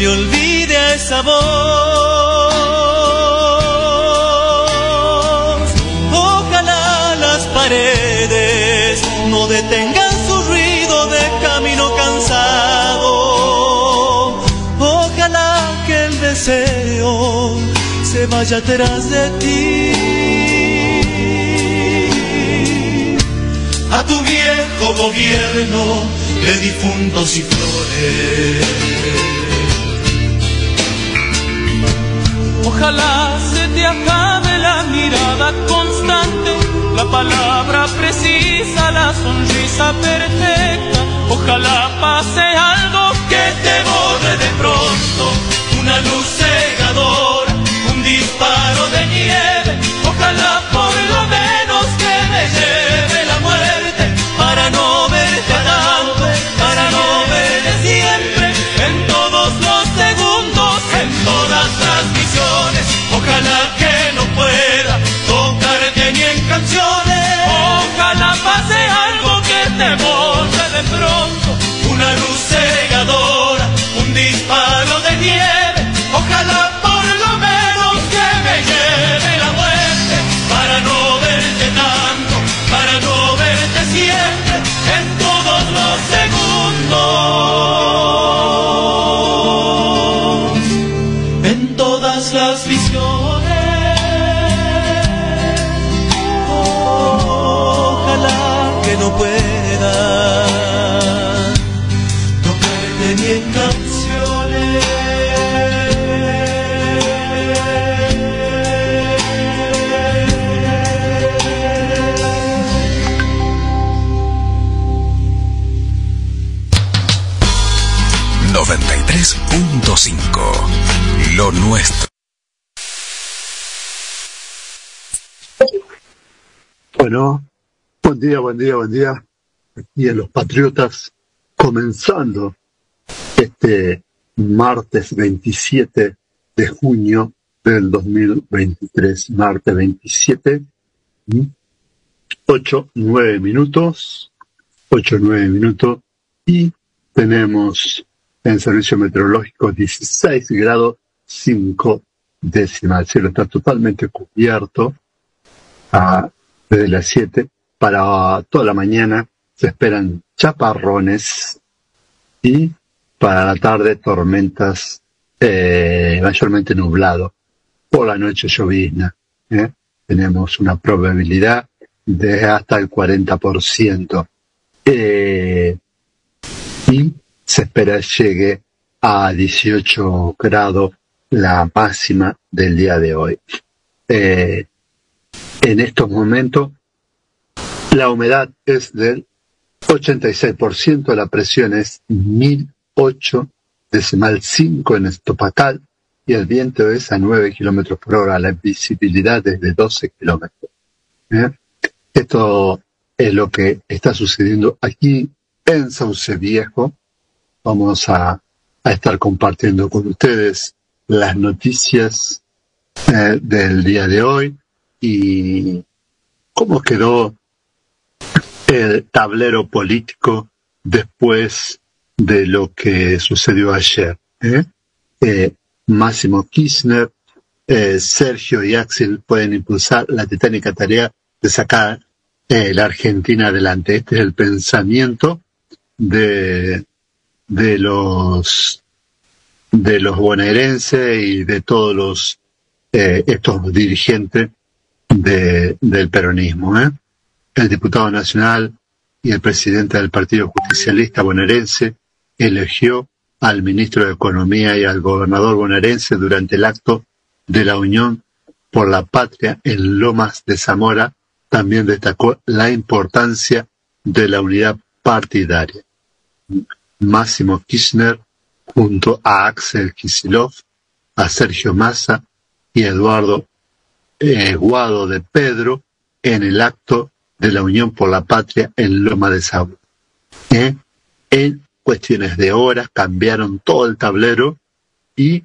Le olvide esa voz. Ojalá las paredes no detengan su ruido de camino cansado. Ojalá que el deseo se vaya atrás de ti. A tu viejo gobierno de difuntos y flores. Ojalá se te acabe la mirada constante, la palabra precisa, la sonrisa perfecta. Ojalá pase algo que te borre de pronto, Nuestro. Bueno, buen día, buen día, buen día. Aquí en Los Patriotas, comenzando este martes 27 de junio del 2023. Martes 27, 8, 9 minutos, 8, 9 minutos. Y tenemos en servicio meteorológico 16 grados 5 décimas. El cielo está totalmente cubierto. Ah, desde las 7 para toda la mañana se esperan chaparrones y para la tarde tormentas eh, mayormente nublado. Por la noche llovizna. ¿eh? Tenemos una probabilidad de hasta el 40%. Eh, y se espera llegue a 18 grados la máxima del día de hoy. Eh, en estos momentos la humedad es del 86%, la presión es 1008 decimal 5 en estopacal y el viento es a 9 kilómetros por hora, la visibilidad es de 12 kilómetros. ¿eh? Esto es lo que está sucediendo aquí en Sauce Viejo. Vamos a, a estar compartiendo con ustedes las noticias eh, del día de hoy y cómo quedó el tablero político después de lo que sucedió ayer. ¿eh? Eh, Máximo Kirchner, Sergio y Axel pueden impulsar la titánica tarea de sacar la Argentina adelante. Este es el pensamiento de, de los de los bonaerenses y de todos los eh, estos dirigentes de, del peronismo. ¿eh? El diputado nacional y el presidente del Partido Justicialista bonaerense eligió al ministro de Economía y al gobernador bonaerense durante el acto de la Unión por la Patria en Lomas de Zamora. También destacó la importancia de la unidad partidaria. Máximo Kirchner junto a Axel Kisilov, a Sergio Massa y Eduardo eh, Guado de Pedro en el acto de la Unión por la Patria en Loma de Saulo. ¿Eh? En cuestiones de horas cambiaron todo el tablero y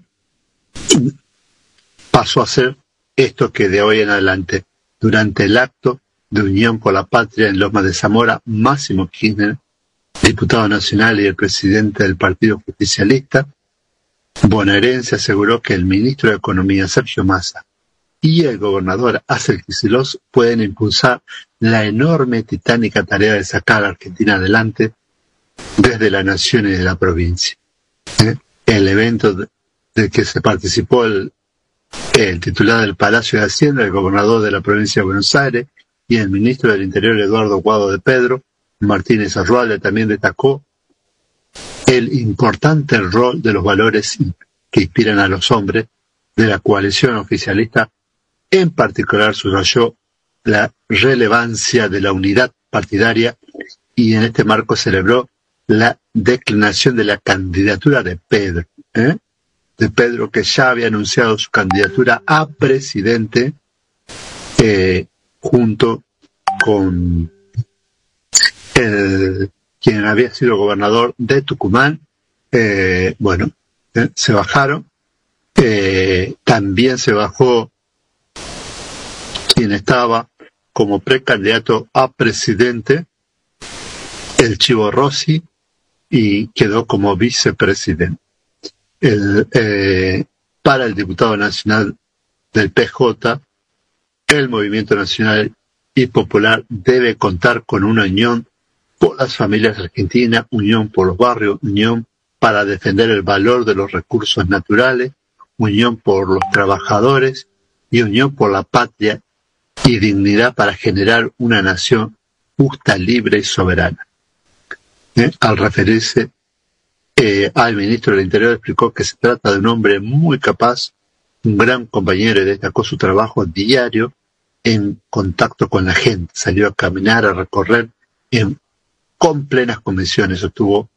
pasó a ser esto que de hoy en adelante, durante el acto de Unión por la Patria en Loma de Zamora, Máximo Kirchner diputado nacional y el presidente del Partido Justicialista, bonaerense aseguró que el ministro de Economía, Sergio Massa, y el gobernador Axel Kicillof pueden impulsar la enorme titánica tarea de sacar a Argentina adelante desde la nación y de la provincia. ¿Eh? El evento de que se participó el, el titular del Palacio de Hacienda, el gobernador de la provincia de Buenos Aires y el ministro del Interior Eduardo Guado de Pedro, Martínez Arrualde también destacó el importante rol de los valores que inspiran a los hombres de la coalición oficialista, en particular subrayó la relevancia de la unidad partidaria y en este marco celebró la declinación de la candidatura de Pedro, ¿eh? de Pedro que ya había anunciado su candidatura a presidente eh, junto con el, quien había sido gobernador de Tucumán, eh, bueno, eh, se bajaron. Eh, también se bajó quien estaba como precandidato a presidente, el Chivo Rossi, y quedó como vicepresidente. Para el diputado nacional del PJ, el movimiento nacional y popular debe contar con una unión las familias argentinas, unión por los barrios, unión para defender el valor de los recursos naturales, unión por los trabajadores y unión por la patria y dignidad para generar una nación justa, libre y soberana. ¿Eh? Al referirse eh, al ministro del Interior explicó que se trata de un hombre muy capaz, un gran compañero y destacó su trabajo diario en contacto con la gente. Salió a caminar, a recorrer en con plenas condiciones estuvo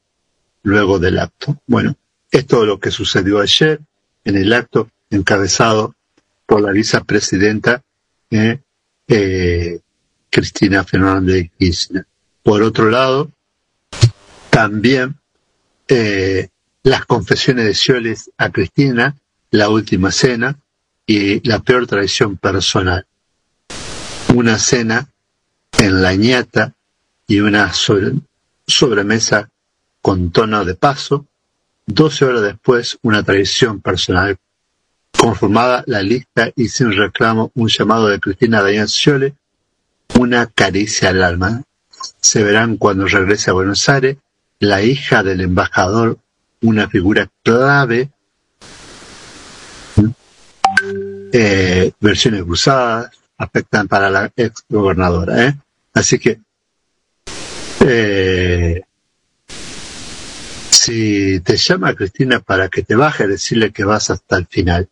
luego del acto. Bueno, es todo lo que sucedió ayer en el acto encabezado por la vicepresidenta eh, eh, Cristina Fernández Kirchner. Por otro lado, también eh, las confesiones de Cioles a Cristina, la última cena y la peor traición personal. Una cena en la ñata y una sobremesa con tono de paso, doce horas después una traición personal. Conformada la lista y sin reclamo un llamado de Cristina Dayan Sciole, una caricia al alma. Se verán cuando regrese a Buenos Aires, la hija del embajador, una figura clave, eh, versiones cruzadas, afectan para la ex gobernadora. ¿eh? Así que eh, si te llama Cristina para que te baje, decirle que vas hasta el final.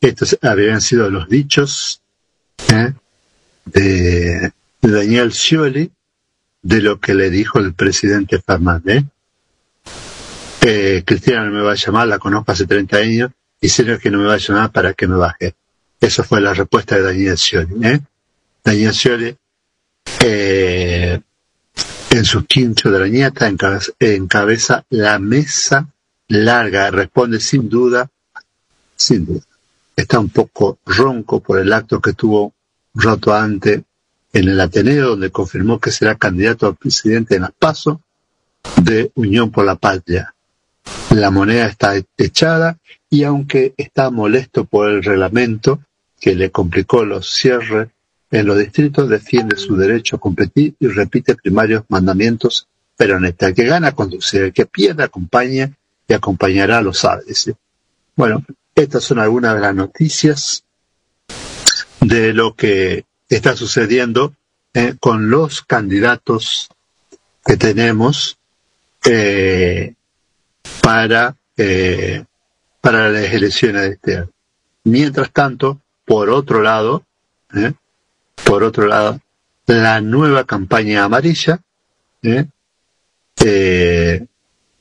Estos habían sido los dichos ¿eh? de, Daniel Scioli de lo que le dijo el presidente Fernández. Eh, Cristina no me va a llamar, la conozco hace 30 años, y serio que no me va a llamar para que me baje. Esa fue la respuesta de Daniel Scioli. Daniel Scioli eh, en su quincho de la nieta encabeza, la mesa larga, responde sin duda, sin duda. Está un poco ronco por el acto que tuvo un rato antes en el Ateneo, donde confirmó que será candidato a presidente en las PASO de Unión por la Patria. La moneda está echada y aunque está molesto por el reglamento que le complicó los cierres en los distritos, defiende su derecho a competir y repite primarios mandamientos peronistas. El que gana conduce, el que pierde acompaña y acompañará lo sabe. Bueno, estas son algunas de las noticias de lo que está sucediendo eh, con los candidatos que tenemos eh, para, eh, para las elecciones de este año. Mientras tanto, por otro lado, ¿eh? Por otro lado, la nueva campaña amarilla, ¿eh? Eh,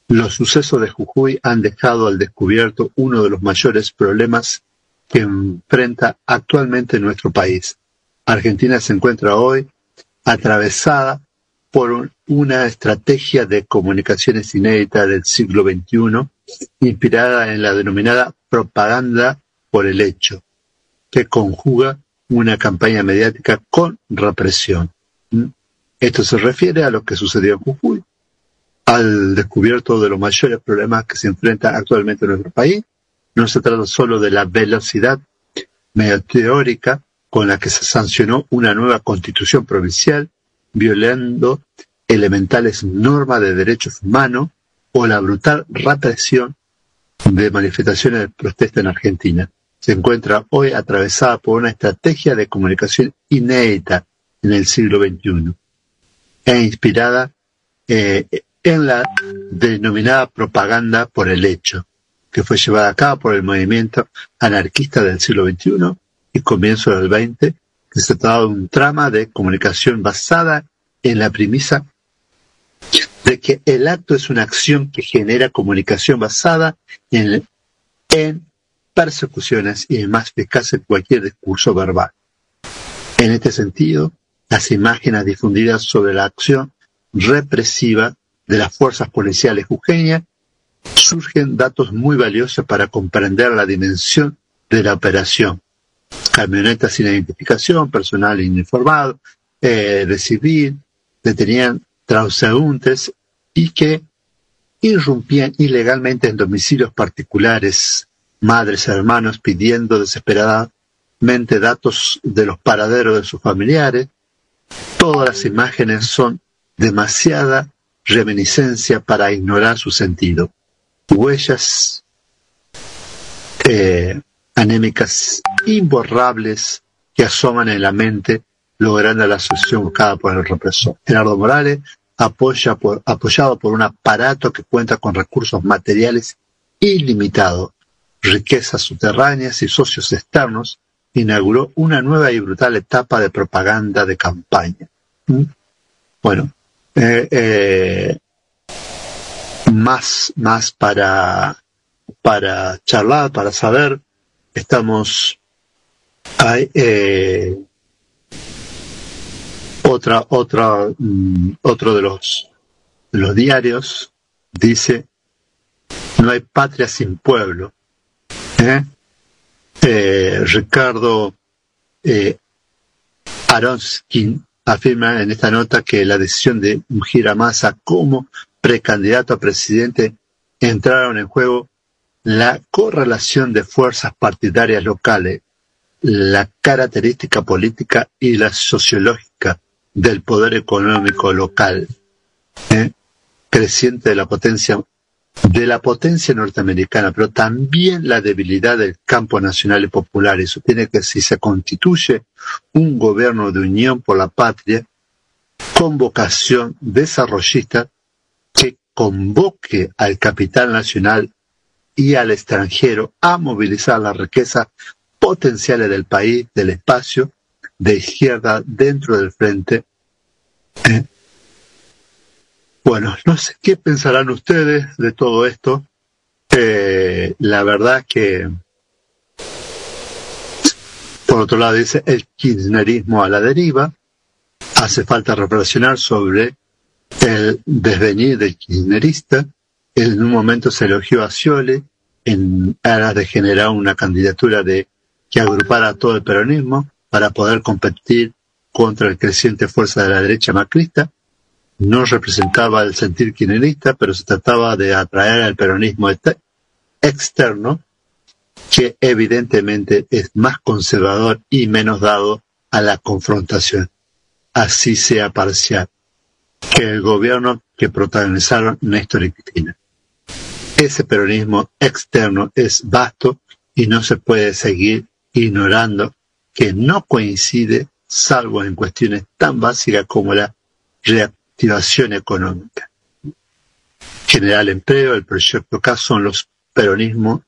los sucesos de Jujuy han dejado al descubierto uno de los mayores problemas que enfrenta actualmente nuestro país. Argentina se encuentra hoy atravesada por una estrategia de comunicaciones inédita del siglo XXI, inspirada en la denominada propaganda por el hecho, que conjuga una campaña mediática con represión. Esto se refiere a lo que sucedió en Jujuy, al descubierto de los mayores problemas que se enfrentan actualmente en nuestro país. No se trata solo de la velocidad meteórica con la que se sancionó una nueva constitución provincial, violando elementales normas de derechos humanos o la brutal represión de manifestaciones de protesta en Argentina. Se encuentra hoy atravesada por una estrategia de comunicación inédita en el siglo XXI e inspirada eh, en la denominada propaganda por el hecho, que fue llevada a cabo por el movimiento anarquista del siglo XXI y comienzo del XX que se trata de un trama de comunicación basada en la premisa de que el acto es una acción que genera comunicación basada en, en persecuciones y es más eficaz en cualquier discurso verbal. En este sentido, las imágenes difundidas sobre la acción represiva de las fuerzas policiales jujeñas surgen datos muy valiosos para comprender la dimensión de la operación camionetas sin identificación, personal ininformado, eh, de civil, detenían transeúntes y que irrumpían ilegalmente en domicilios particulares, madres hermanos pidiendo desesperadamente datos de los paraderos de sus familiares. Todas las imágenes son demasiada reminiscencia para ignorar su sentido. Huellas eh, anémicas imborrables que asoman en la mente, logrando la solución buscada por el represor. Gerardo Morales, apoya por, apoyado por un aparato que cuenta con recursos materiales ilimitados, riquezas subterráneas y socios externos, inauguró una nueva y brutal etapa de propaganda de campaña. ¿Mm? Bueno, eh, eh, más, más para, para charlar, para saber estamos hay eh, otra otra mm, otro de los de los diarios dice no hay patria sin pueblo ¿Eh? Eh, Ricardo eh, Aronskin afirma en esta nota que la decisión de Mujira Massa como precandidato a presidente entraron en juego la correlación de fuerzas partidarias locales, la característica política y la sociológica del poder económico local, ¿eh? creciente de la potencia de la potencia norteamericana, pero también la debilidad del campo nacional y popular. Eso tiene que, si se constituye un gobierno de unión por la patria, con vocación desarrollista, que convoque al capital nacional y al extranjero a movilizar las riquezas potenciales del país, del espacio, de izquierda dentro del frente. Eh, bueno, no sé qué pensarán ustedes de todo esto. Eh, la verdad que, por otro lado, dice el kirchnerismo a la deriva. hace falta reflexionar sobre el desvenir del kirchnerista. En un momento se elogió a Sciole en aras de generar una candidatura de que agrupara todo el peronismo para poder competir contra el creciente fuerza de la derecha macrista. No representaba el sentir kirchnerista, pero se trataba de atraer al peronismo este, externo, que evidentemente es más conservador y menos dado a la confrontación, así sea parcial, que el gobierno que protagonizaron Néstor y Cristina. Ese peronismo externo es vasto y no se puede seguir ignorando que no coincide salvo en cuestiones tan básicas como la reactivación económica. General Empleo, el proyecto K son los peronismos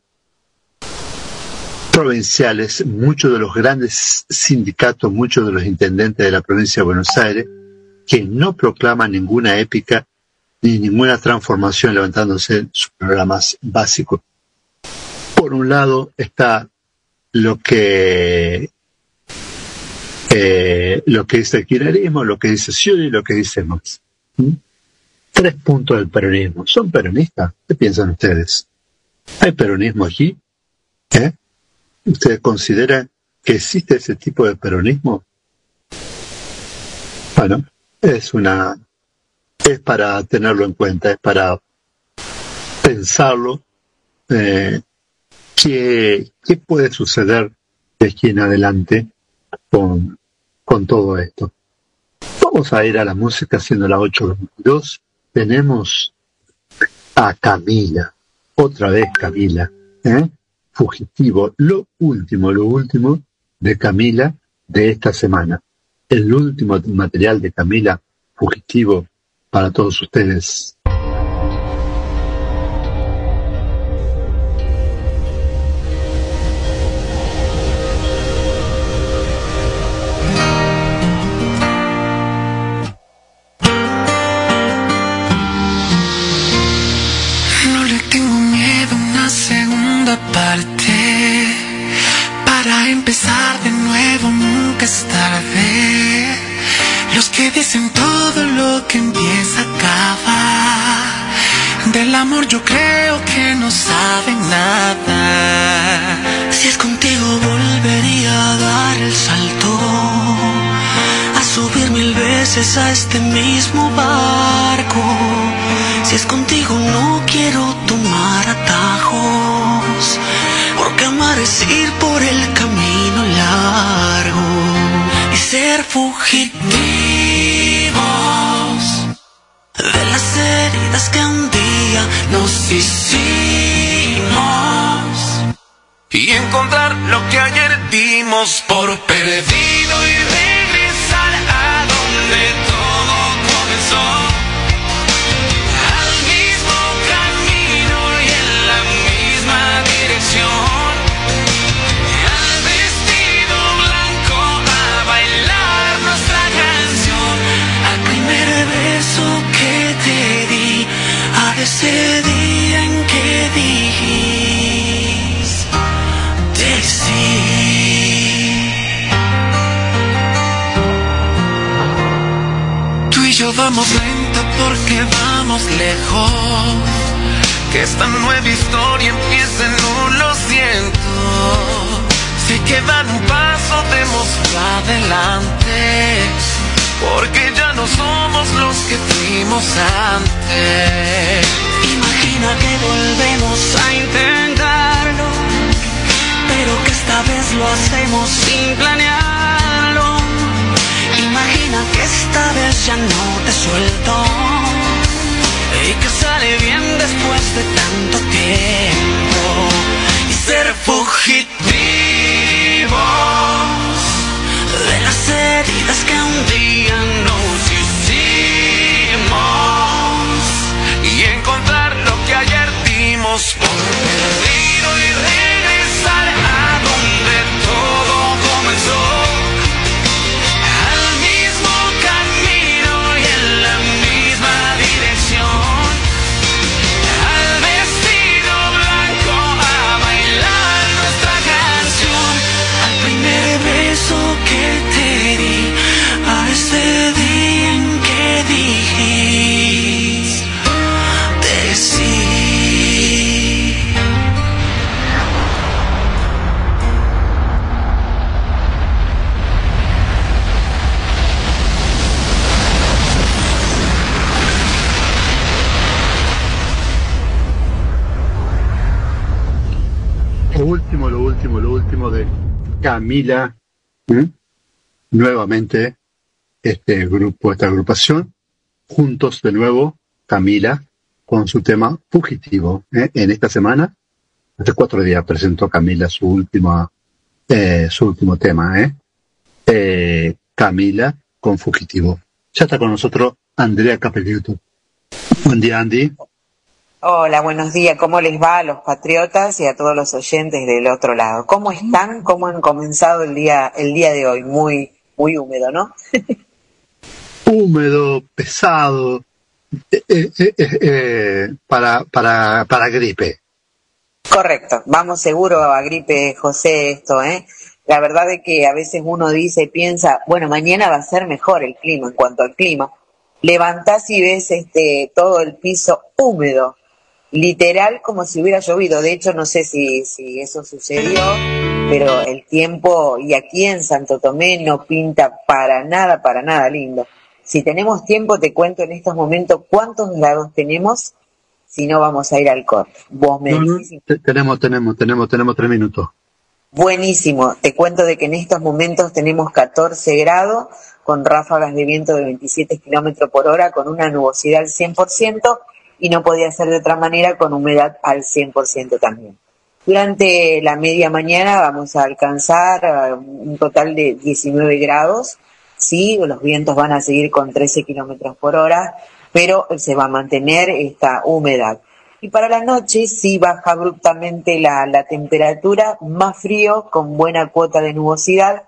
provinciales, muchos de los grandes sindicatos, muchos de los intendentes de la provincia de Buenos Aires, que no proclaman ninguna épica ni ninguna transformación levantándose sus programas básicos. Por un lado está lo que eh, lo que dice el kirchnerismo, lo que dice Scioli lo que dice Marx. ¿Mm? Tres puntos del peronismo. ¿Son peronistas? ¿Qué piensan ustedes? ¿Hay peronismo aquí? ¿Eh? ¿Ustedes consideran que existe ese tipo de peronismo? Bueno, es una, es para tenerlo en cuenta, es para pensarlo, eh, qué, qué puede suceder de aquí en adelante con, con todo esto. Vamos a ir a la música haciendo la 822. Tenemos a Camila, otra vez Camila, ¿eh? Fugitivo, lo último, lo último de Camila de esta semana. El último material de Camila Fugitivo para todos ustedes. Empezar de nuevo nunca es tarde. Los que dicen todo lo que empieza acaba. Del amor yo creo que no saben nada. Si es contigo volvería a dar el salto. A subir mil veces a este mismo barco. Si es contigo no quiero tomar atajos. Porque amar es ir por el camino largo y ser fugitivos de las heridas que un día nos hicimos y encontrar lo que ayer dimos por perdido y vamos lento porque vamos lejos. Que esta nueva historia empiece, no lo siento. Si quedan un paso, demoslo adelante porque ya no somos los que fuimos antes. Imagina que volvemos a intentarlo, pero que esta vez lo hacemos sin planearlo. Que esta vez ya no te suelto y que sale bien después de tanto tiempo y ser fugitivo de las heridas que un día nos hicimos y encontrar lo que ayer dimos por perdido y Camila, nuevamente este grupo, esta agrupación, juntos de nuevo, Camila, con su tema fugitivo. ¿eh? En esta semana, hace cuatro días presentó Camila su última, eh, su último tema, ¿eh? ¿eh? Camila con fugitivo. Ya está con nosotros Andrea Capelluto. Buen día, Andy. Hola, buenos días. ¿Cómo les va a los patriotas y a todos los oyentes del otro lado? ¿Cómo están? ¿Cómo han comenzado el día, el día de hoy? Muy, muy húmedo, ¿no? húmedo, pesado, eh, eh, eh, para, para, para gripe. Correcto. Vamos seguro a gripe, José, esto, ¿eh? La verdad es que a veces uno dice, piensa, bueno, mañana va a ser mejor el clima en cuanto al clima. Levantás y ves este todo el piso húmedo, literal como si hubiera llovido. De hecho, no sé si, si eso sucedió, pero el tiempo, y aquí en Santo Tomé no pinta para nada, para nada lindo. Si tenemos tiempo, te cuento en estos momentos cuántos grados tenemos, si no vamos a ir al corte. Vos me Tenemos, tenemos, tenemos, tenemos tres minutos. Buenísimo. Te cuento de que en estos momentos tenemos 14 grados, con ráfagas de viento de 27 kilómetros por hora, con una nubosidad al 100%, y no podía ser de otra manera con humedad al 100% también. Durante la media mañana vamos a alcanzar uh, un total de 19 grados, sí, los vientos van a seguir con 13 kilómetros por hora, pero se va a mantener esta humedad. Y para la noche sí baja abruptamente la, temperatura, más frío, con buena cuota de nubosidad,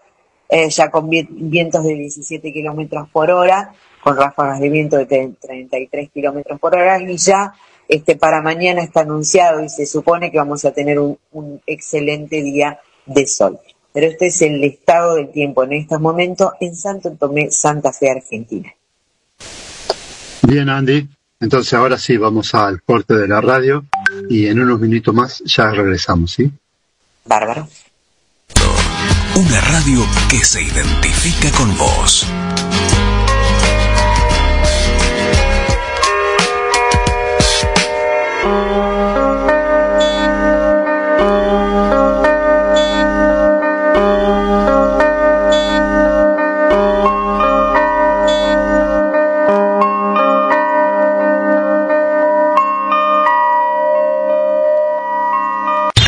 eh, ya con vientos de 17 kilómetros por hora, con ráfagas de viento de 33 kilómetros por hora y ya este, para mañana está anunciado y se supone que vamos a tener un, excelente día de sol. Pero este es el estado del tiempo en estos momentos en Santo Tomé, Santa Fe, Argentina. Bien, Andy. Entonces ahora sí vamos al corte de la radio y en unos minutos más ya regresamos, ¿sí? Bárbaro. Una radio que se identifica con vos.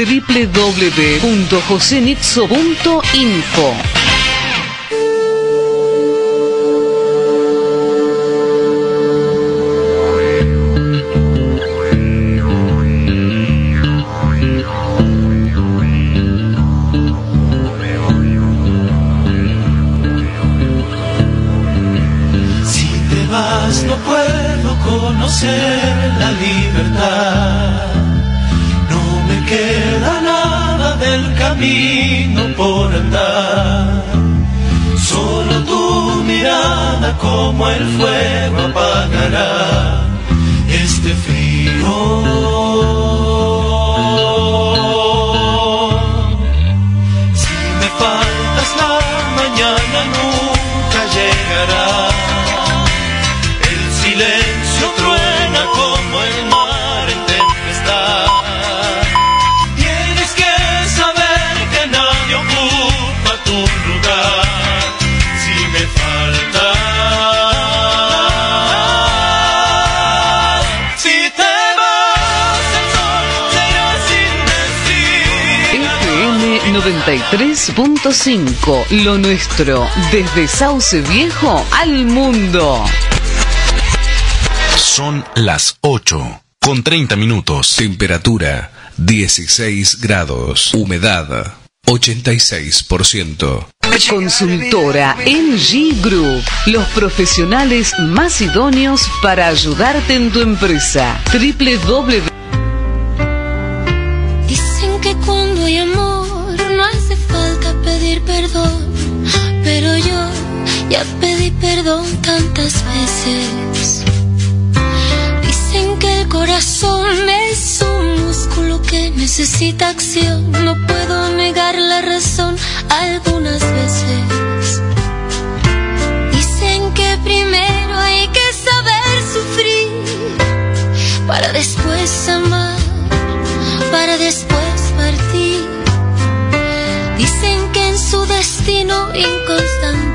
www.josenitzo.info lo nuestro, desde Sauce Viejo al mundo. Son las 8, con 30 minutos. Temperatura 16 grados. Humedad 86%. Consultora NG Group, los profesionales más idóneos para ayudarte en tu empresa. www Ya pedí perdón tantas veces. Dicen que el corazón es un músculo que necesita acción. No puedo negar la razón algunas veces. Dicen que primero hay que saber sufrir para después amar, para después partir. Dicen que en su destino inconstante,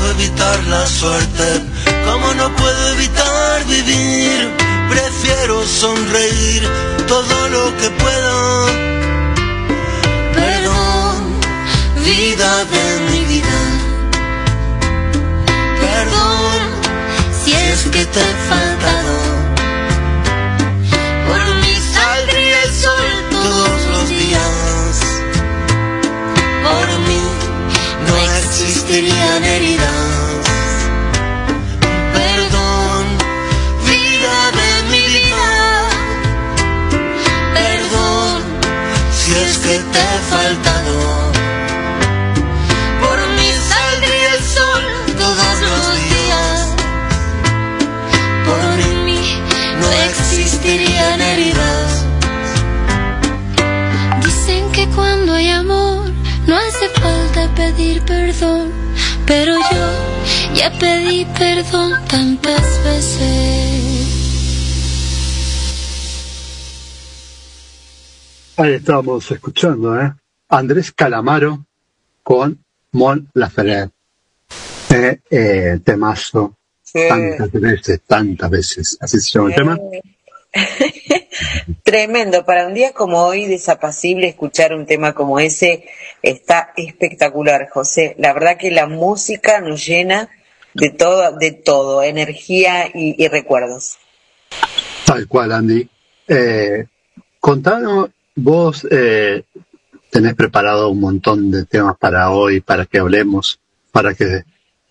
Puedo evitar la suerte, como no puedo evitar vivir. Prefiero sonreír todo lo que puedo. Perdón, vida de mi vida. Perdón, Si es que te he faltado, por mí saldría el sol todos los días. Existirían heridas. Perdón, vida de mi vida. Perdón, si es que te he faltado. Por mí saldría el sol todos los días. Por mí no existirían heridas. Dicen que cuando hay amor hace falta pedir perdón. Pero yo ya pedí perdón tantas veces. Ahí estábamos escuchando, ¿eh? Andrés Calamaro con Mon Lafayette. Eh, eh, temazo. Sí. Tantas veces, tantas veces. Así se llama el tema. Tremendo, para un día como hoy, desapacible, escuchar un tema como ese está espectacular, José. La verdad que la música nos llena de todo, de todo, energía y, recuerdos. Tal cual, Andy. Eh, contanos, vos eh, tenés preparado un montón de temas para hoy, para que hablemos, para que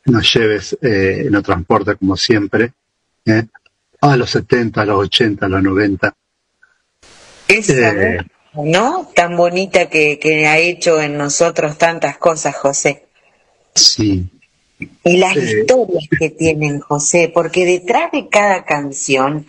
nos lleves eh, en el transporte como siempre, ¿eh? a los 70, a los 80, a los 90. Esa, Eh. ¿no? Tan bonita que, que ha hecho en nosotros tantas cosas, José. Sí, Y las Eh. historias que tienen, José, porque detrás de cada canción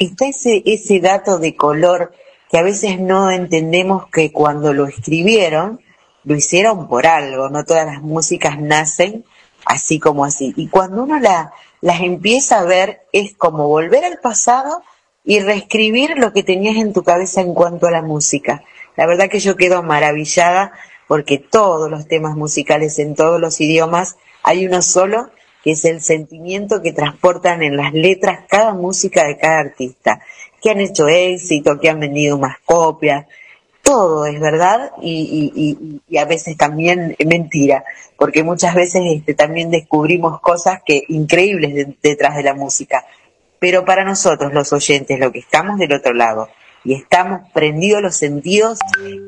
está ese, ese dato de color que a veces no entendemos que cuando lo escribieron, lo hicieron por algo, no todas las músicas nacen así como así. Y cuando uno la, las empieza a ver, es como volver al pasado y reescribir lo que tenías en tu cabeza en cuanto a la música. La verdad que yo quedo maravillada porque todos los temas musicales en todos los idiomas hay uno solo que es el sentimiento que transportan en las letras cada música de cada artista, que han hecho éxito, que han vendido más copias, todo es verdad y, y- y- a veces también mentira, porque muchas veces este, también descubrimos cosas que increíbles de- detrás de la música. Pero para nosotros, los oyentes, lo que estamos del otro lado y estamos prendidos los sentidos,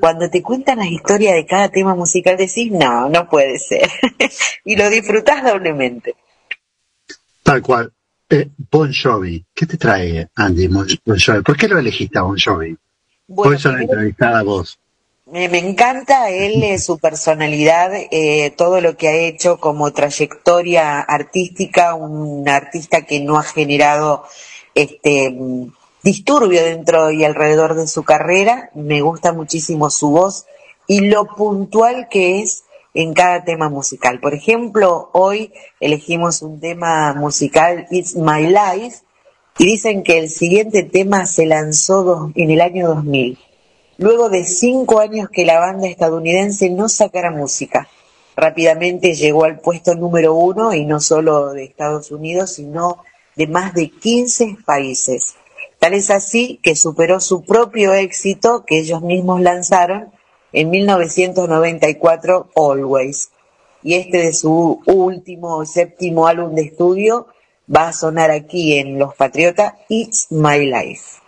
cuando te cuentan las historias de cada tema musical decís, no, no puede ser. y lo disfrutás doblemente. tal cual. Eh, bon Jovi, ¿qué te trae, Andy, Bon Jovi? ¿Por qué lo elegiste a Bon Jovi? Bueno, Por eso primero- entrevistada a vos. Me, encanta él, eh, su personalidad, eh, todo lo que ha hecho como trayectoria artística, un artista que no ha generado este disturbio dentro y alrededor de su carrera. Me gusta muchísimo su voz y lo puntual que es en cada tema musical. Por ejemplo, hoy elegimos un tema musical, It's My Life, y dicen que el siguiente tema se lanzó en el año 2000, luego de cinco años que la banda estadounidense no sacara música. Rápidamente llegó al puesto número uno, y no solo de Estados Unidos, sino de más de 15 países. Tal es así que superó su propio éxito que ellos mismos lanzaron en 1994, Always. Y este de su último, séptimo álbum de estudio va a sonar aquí en Los Patriotas, It's My Life.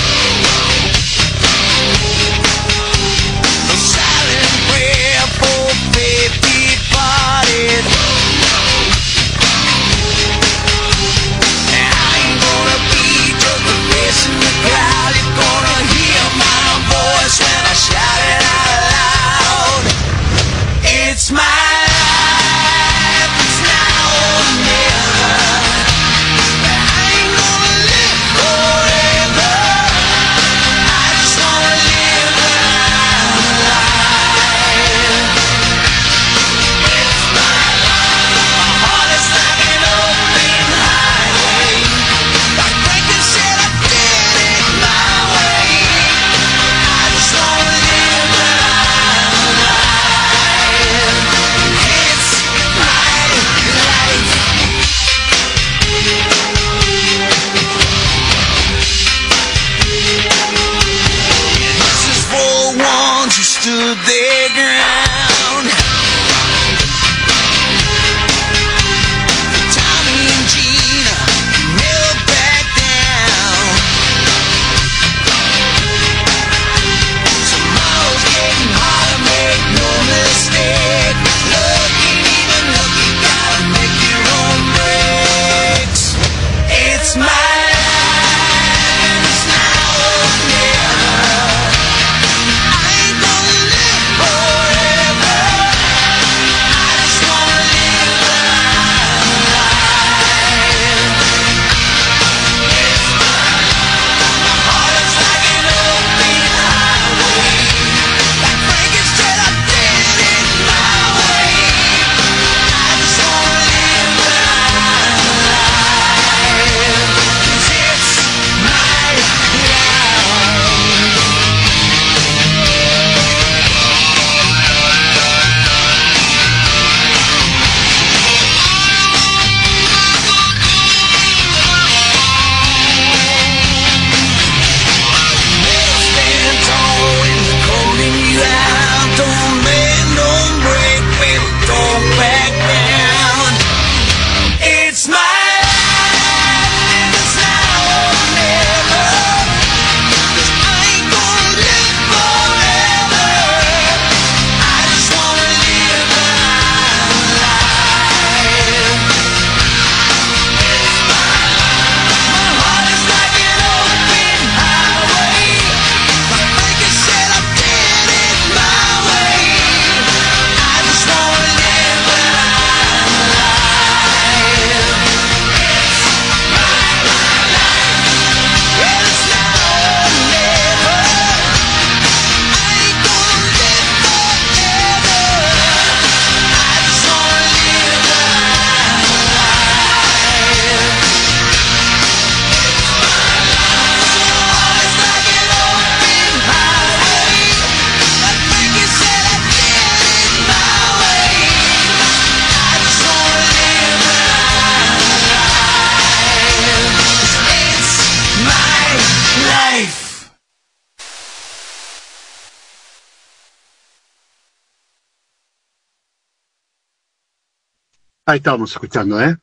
Estábamos escuchando, ¿eh?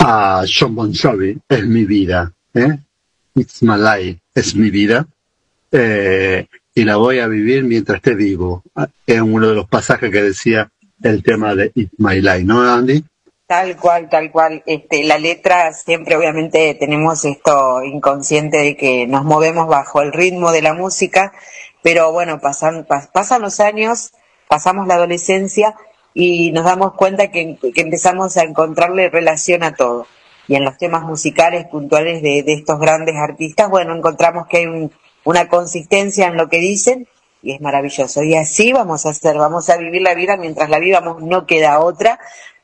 A John Bon Jovi, es mi vida, ¿eh? It's my life, es mi vida. Eh, y la voy a vivir mientras esté vivo. Es uno de los pasajes que decía el tema de It's my life, ¿no, Andy? Tal cual, tal cual. Este, la letra siempre obviamente tenemos esto inconsciente de que nos movemos bajo el ritmo de la música, pero bueno, pasan, pasan los años, pasamos la adolescencia y nos damos cuenta que, empezamos a encontrarle relación a todo. Y en los temas musicales puntuales de, estos grandes artistas, bueno, encontramos que hay una consistencia en lo que dicen y es maravilloso. Y así vamos a hacer, vamos a vivir la vida mientras la vivamos, no queda otra,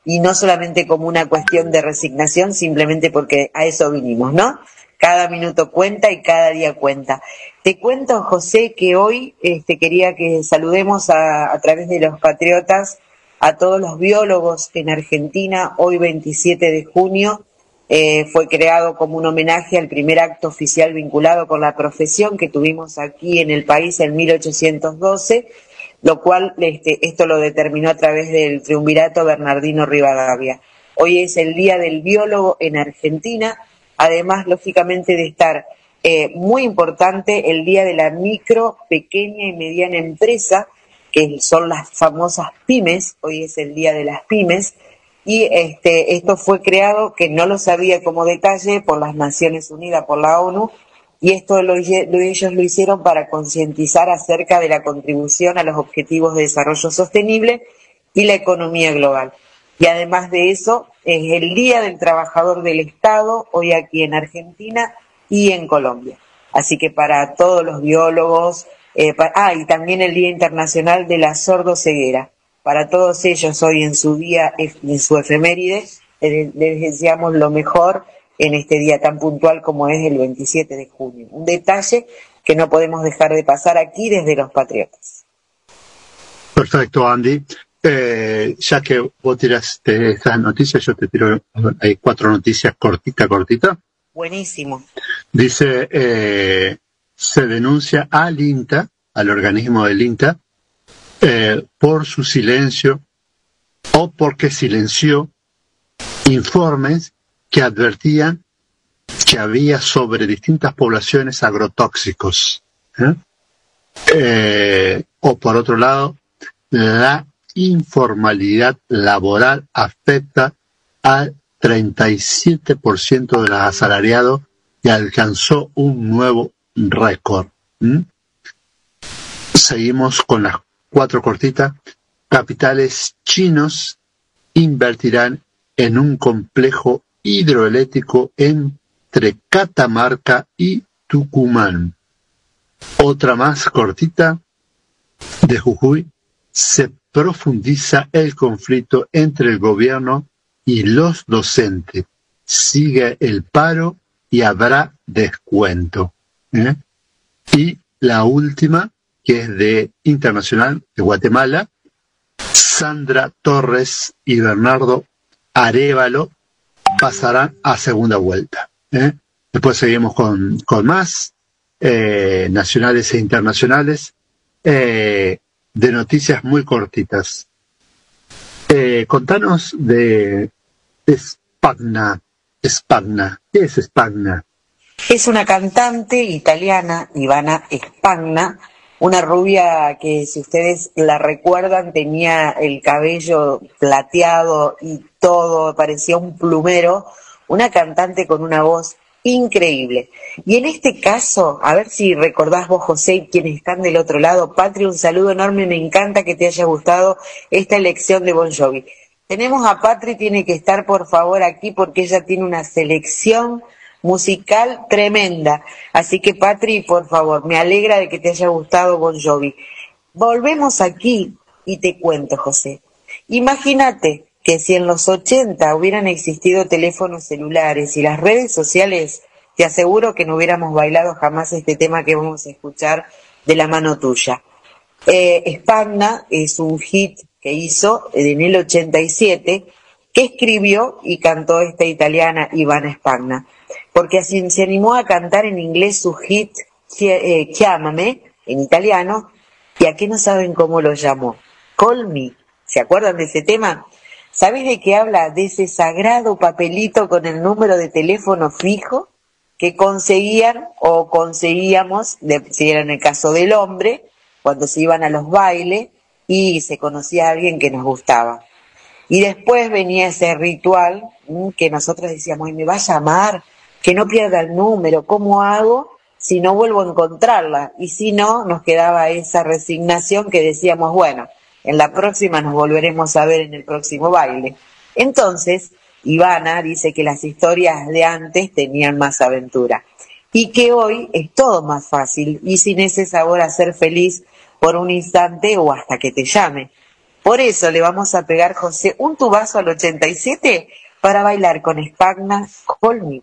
y no solamente como una cuestión de resignación, simplemente porque a eso vinimos, ¿no? Cada minuto cuenta y cada día cuenta. Te cuento, José, que hoy este, quería que saludemos a, a través de los patriotas a todos los biólogos en Argentina. Hoy, 27 de junio, eh, fue creado como un homenaje al primer acto oficial vinculado con la profesión que tuvimos aquí en el país en 1812, lo cual este, esto lo determinó a través del triunvirato Bernardino Rivadavia. Hoy es el Día del Biólogo en Argentina además, lógicamente, de estar eh, muy importante el día de la micro, pequeña y mediana empresa, que son las famosas pymes, hoy es el día de las pymes, y este, esto fue creado, que no lo sabía como detalle, por las Naciones Unidas, por la ONU, y esto lo, ellos lo hicieron para concientizar acerca de la contribución a los objetivos de desarrollo sostenible y la economía global. Y además de eso, es el Día del Trabajador del Estado, hoy aquí en Argentina y en Colombia. Así que para todos los biólogos, eh, ah, y también el Día Internacional de la Sordoceguera. Para todos ellos hoy en su día, en su efeméride, les, deseamos lo mejor en este día tan puntual como es el 27 de junio. Un detalle que no podemos dejar de pasar aquí desde los Patriotas. Perfecto, Andy. Eh, ya que vos tiraste estas noticias, yo te tiro, hay cuatro noticias cortita, cortita. Buenísimo. Dice, eh, se denuncia al INTA, al organismo del INTA, eh, por su silencio o porque silenció informes que advertían que había sobre distintas poblaciones agrotóxicos. o por otro lado, la informalidad laboral afecta al 37% de los asalariados y alcanzó un nuevo récord. Seguimos con las cuatro cortitas. Capitales chinos invertirán en un complejo hidroeléctrico entre Catamarca y Tucumán. Otra más cortita de Jujuy se profundiza el conflicto entre el gobierno y los docentes. Sigue el paro y habrá descuento. ¿Eh? Y la última, que es de Internacional de Guatemala, Sandra Torres y Bernardo Arevalo pasarán a segunda vuelta. ¿eh? Después seguimos con, con más eh, nacionales e internacionales de noticias muy cortitas. Contanos de Spagna. Spagna. ¿Qué es Spagna? Es una cantante italiana, Ivana Spagna, una rubia que si ustedes la recuerdan tenía el cabello plateado y todo, parecía un plumero, una cantante con una voz increíble. Y en este caso, a ver si recordás vos, José, y quienes están del otro lado, Patri, un saludo enorme, me encanta que te haya gustado esta elección de Bon Jovi. Tenemos a Patri, tiene que estar por favor aquí porque ella tiene una selección musical tremenda. Así que Patri, por favor, me alegra de que te haya gustado Bon Jovi. Volvemos aquí y te cuento, José. Imagínate que si en los 80 hubieran existido teléfonos celulares y las redes sociales, te aseguro que no hubiéramos bailado jamás este tema que vamos a escuchar de la mano tuya. Eh, Spagna es un hit que hizo en el 87, que escribió y cantó esta italiana Ivana Spagna, porque así se animó a cantar en inglés su hit eh, Chiamame, en italiano, y aquí no saben cómo lo llamó. Call Me. ¿Se acuerdan de ese tema? ¿Sabes de qué habla? De ese sagrado papelito con el número de teléfono fijo que conseguían o conseguíamos, si era en el caso del hombre, cuando se iban a los bailes y se conocía a alguien que nos gustaba. Y después venía ese ritual mm, que nosotros decíamos, me va a llamar, que no pierda el número, ¿cómo hago si no vuelvo a encontrarla? Y si no, nos quedaba esa resignación que decíamos, bueno, en la próxima nos volveremos a ver en el próximo baile. Entonces, Ivana dice que las historias de antes tenían más aventura y que hoy es todo más fácil y sin ese sabor a ser feliz por un instante o hasta que te llame. Por eso le vamos a pegar, José, un tubazo al 87 para bailar con Spagna Call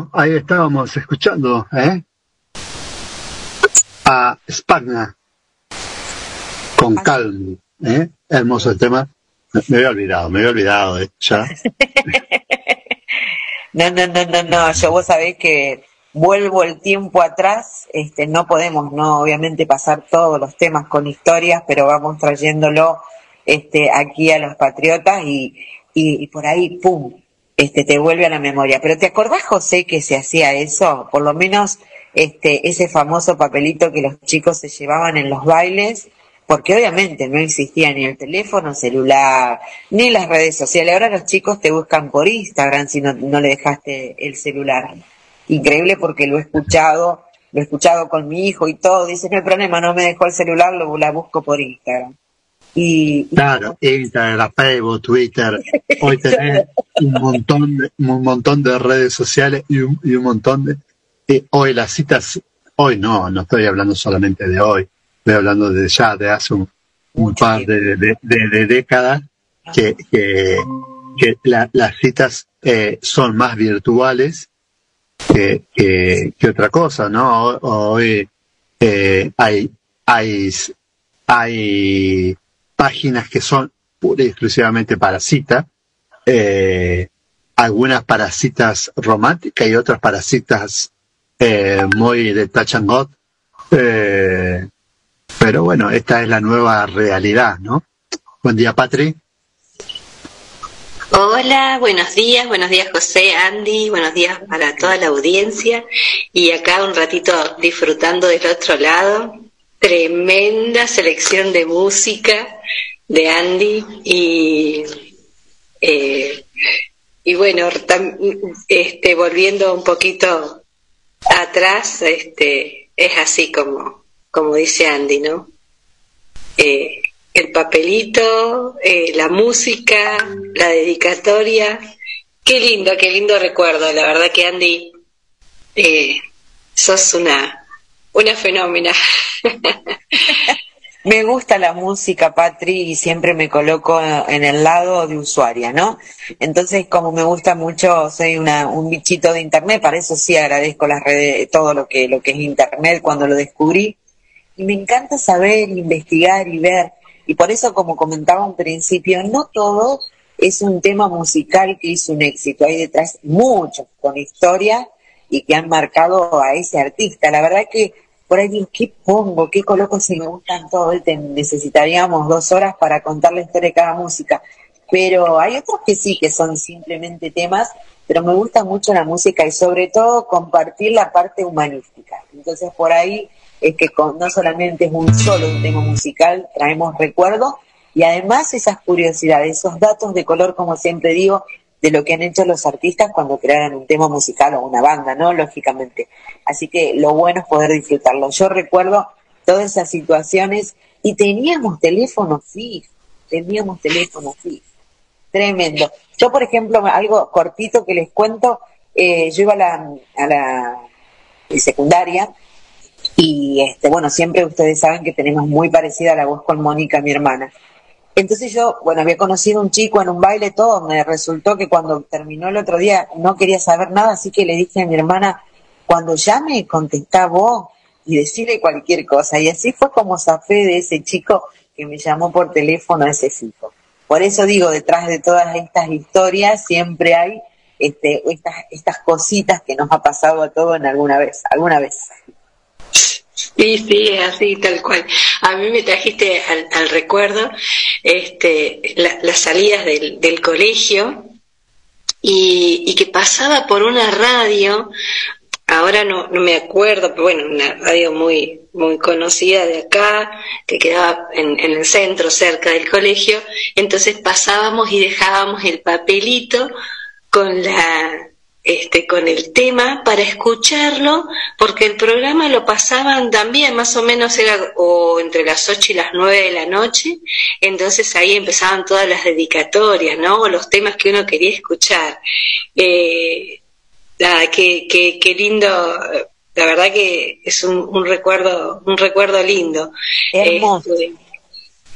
Bueno, ahí estábamos escuchando ¿eh? a Spagna con Calm. ¿eh? Hermoso el tema. Me había olvidado, me había olvidado ya. no, no, no, no, no. Yo vos sabés que vuelvo el tiempo atrás. Este, no podemos, no, obviamente pasar todos los temas con historias, pero vamos trayéndolo este, aquí a los patriotas y, y, y por ahí, pum, este, te vuelve a la memoria. Pero ¿te acordás, José, que se hacía eso? Por lo menos este, ese famoso papelito que los chicos se llevaban en los bailes, porque obviamente no existía ni el teléfono celular, ni las redes sociales. Ahora los chicos te buscan por Instagram si no, no le dejaste el celular. Increíble porque lo he escuchado, lo he escuchado con mi hijo y todo. Dice, no hay problema, no me dejó el celular, lo la busco por Instagram. Y, claro, Instagram, Facebook, Twitter, hoy tenés un montón, de, un montón de redes sociales y un, y un montón de, eh, hoy las citas, hoy no, no estoy hablando solamente de hoy, estoy hablando de ya de hace un, par de, de, décadas que, que, que las citas eh, son más virtuales que, que, que, otra cosa, ¿no? Hoy eh, hay, hay, hay páginas que son pura y exclusivamente para cita, eh, algunas para citas románticas y otras para citas eh, muy de touch and God. Eh, pero bueno, esta es la nueva realidad, ¿no? Buen día, Patri. Hola, buenos días, buenos días José, Andy, buenos días para toda la audiencia y acá un ratito disfrutando del otro lado. Tremenda selección de música, de Andy y, eh, y bueno, este, volviendo un poquito atrás, este, es así como, como dice Andy, ¿no? Eh, el papelito, eh, la música, la dedicatoria, qué lindo, qué lindo recuerdo, la verdad que Andy, sos una, una fenómena. Me gusta la música, Patri, y siempre me coloco en el lado de usuaria, ¿no? Entonces, como me gusta mucho, soy una, un bichito de internet, para eso sí agradezco las redes, todo lo que, lo que es internet cuando lo descubrí. Y me encanta saber, investigar y ver. Y por eso, como comentaba un principio, no todo es un tema musical que hizo un éxito. Hay detrás muchos con historia y que han marcado a ese artista. La verdad que por ahí digo, ¿qué pongo? ¿Qué coloco si me gustan todos? necesitaríamos dos horas para contar la historia de cada música. Pero hay otros que sí, que son simplemente temas, pero me gusta mucho la música y sobre todo compartir la parte humanística. Entonces por ahí es que no solamente es un solo tema musical, traemos recuerdos y además esas curiosidades, esos datos de color, como siempre digo, de lo que han hecho los artistas cuando crearon un tema musical o una banda, ¿no? Lógicamente. Así que lo bueno es poder disfrutarlo. Yo recuerdo todas esas situaciones y teníamos teléfono fijo, teníamos teléfono fijo. Tremendo. Yo, por ejemplo, algo cortito que les cuento, eh, yo iba a la, a la secundaria y, este, bueno, siempre ustedes saben que tenemos muy parecida la voz con Mónica, mi hermana. Entonces yo, bueno, había conocido un chico en un baile, todo, me resultó que cuando terminó el otro día no quería saber nada, así que le dije a mi hermana, cuando llame, contestá vos y decirle cualquier cosa. Y así fue como zafé de ese chico que me llamó por teléfono a ese fijo. Por eso digo, detrás de todas estas historias siempre hay este, estas, estas cositas que nos ha pasado a todos en alguna vez, alguna vez. Sí, sí, es así, tal cual. A mí me trajiste al, recuerdo este, las salidas del, del colegio y, y, que pasaba por una radio, ahora no, no me acuerdo, pero bueno, una radio muy, muy conocida de acá, que quedaba en, en el centro, cerca del colegio, entonces pasábamos y dejábamos el papelito con la este, con el tema para escucharlo, porque el programa lo pasaban también, más o menos era o entre las 8 y las 9 de la noche, entonces ahí empezaban todas las dedicatorias, ¿no? O los temas que uno quería escuchar. Eh, qué, qué, qué lindo, la verdad que es un, un recuerdo, un recuerdo lindo. Hermoso.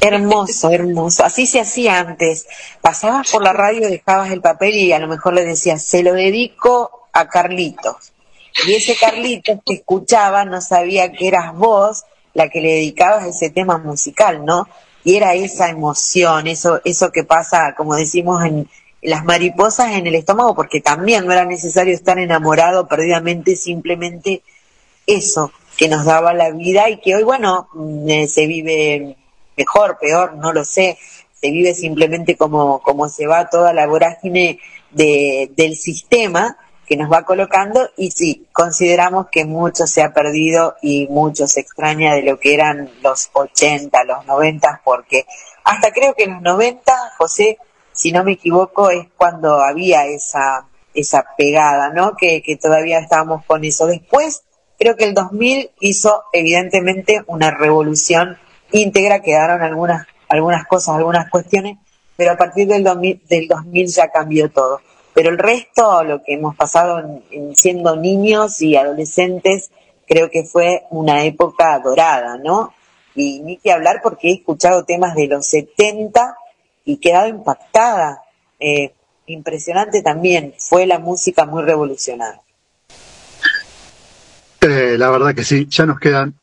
Hermoso, hermoso. Así se hacía antes. Pasabas por la radio, dejabas el papel y a lo mejor le decías, se lo dedico a Carlitos. Y ese Carlitos que escuchaba no sabía que eras vos la que le dedicabas ese tema musical, ¿no? Y era esa emoción, eso, eso que pasa, como decimos, en las mariposas en el estómago, porque también no era necesario estar enamorado perdidamente, simplemente eso que nos daba la vida y que hoy, bueno, mm, eh, se vive mejor, peor, no lo sé, se vive simplemente como, como se va toda la vorágine de, del sistema que nos va colocando y sí, consideramos que mucho se ha perdido y mucho se extraña de lo que eran los 80, los 90, porque hasta creo que en los 90, José, si no me equivoco, es cuando había esa, esa pegada, ¿no? Que, que todavía estábamos con eso. Después, creo que el 2000 hizo evidentemente una revolución íntegra, quedaron algunas, algunas cosas, algunas cuestiones, pero a partir del 2000, del 2000 ya cambió todo. Pero el resto, lo que hemos pasado en, siendo niños y adolescentes, creo que fue una época dorada, ¿no? Y ni que hablar porque he escuchado temas de los 70 y quedado impactada. Eh, impresionante también, fue la música muy revolucionada. Eh, la verdad que sí, ya nos quedan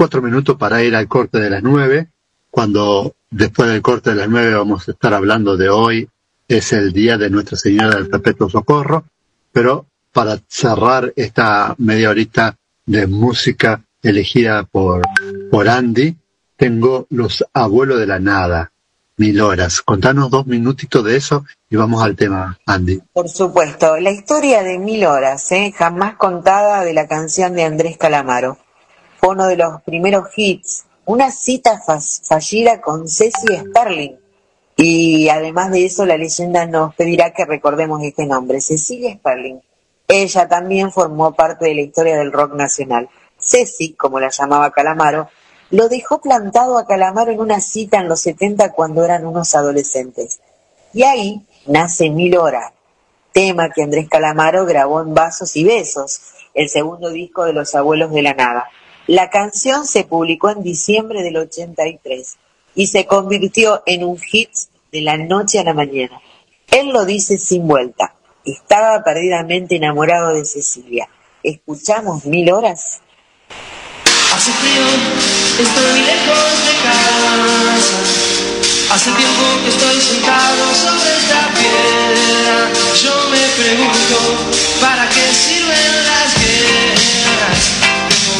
cuatro minutos para ir al corte de las nueve, cuando después del corte de las nueve vamos a estar hablando de hoy, es el día de Nuestra Señora del Perpetuo Socorro, pero para cerrar esta media horita de música elegida por, por Andy, tengo Los Abuelos de la Nada, Mil Horas. Contanos dos minutitos de eso y vamos al tema, Andy. Por supuesto, la historia de Mil Horas, ¿eh? jamás contada de la canción de Andrés Calamaro. Fue uno de los primeros hits, una cita fallida con Ceci Starling y además de eso, la leyenda nos pedirá que recordemos este nombre, Cecilia Sperling. Ella también formó parte de la historia del rock nacional. Ceci, como la llamaba Calamaro, lo dejó plantado a Calamaro en una cita en los 70 cuando eran unos adolescentes. Y ahí nace Mil Horas, tema que Andrés Calamaro grabó en Vasos y Besos, el segundo disco de Los Abuelos de la Nada. La canción se publicó en diciembre del 83 y se convirtió en un hit de la noche a la mañana. Él lo dice sin vuelta. Estaba perdidamente enamorado de Cecilia. ¿Escuchamos mil horas? Hace frío, estoy lejos de casa. Hace tiempo que estoy sentado sobre esta piedra. Yo me pregunto, ¿para qué sirven las guerras?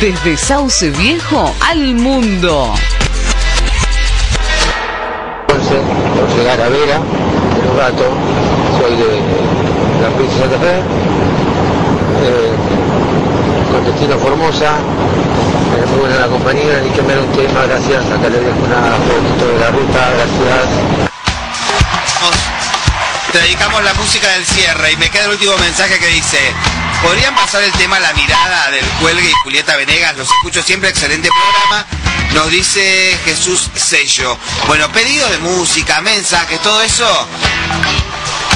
desde Sauce Viejo al mundo. Entonces, por llegar a Vera, en un rato, soy de la provincia de Santa Fe, eh, con destino Formosa, eh, muy buena la compañía, y que me un tema, gracias, acá le dejo una fotito de la ruta, gracias. Te dedicamos la música del cierre y me queda el último mensaje que dice, ¿podrían pasar el tema La Mirada del Cuelgue y Julieta Venegas? Los escucho siempre, excelente programa. Nos dice Jesús Sello. Bueno, pedido de música, mensajes, todo eso.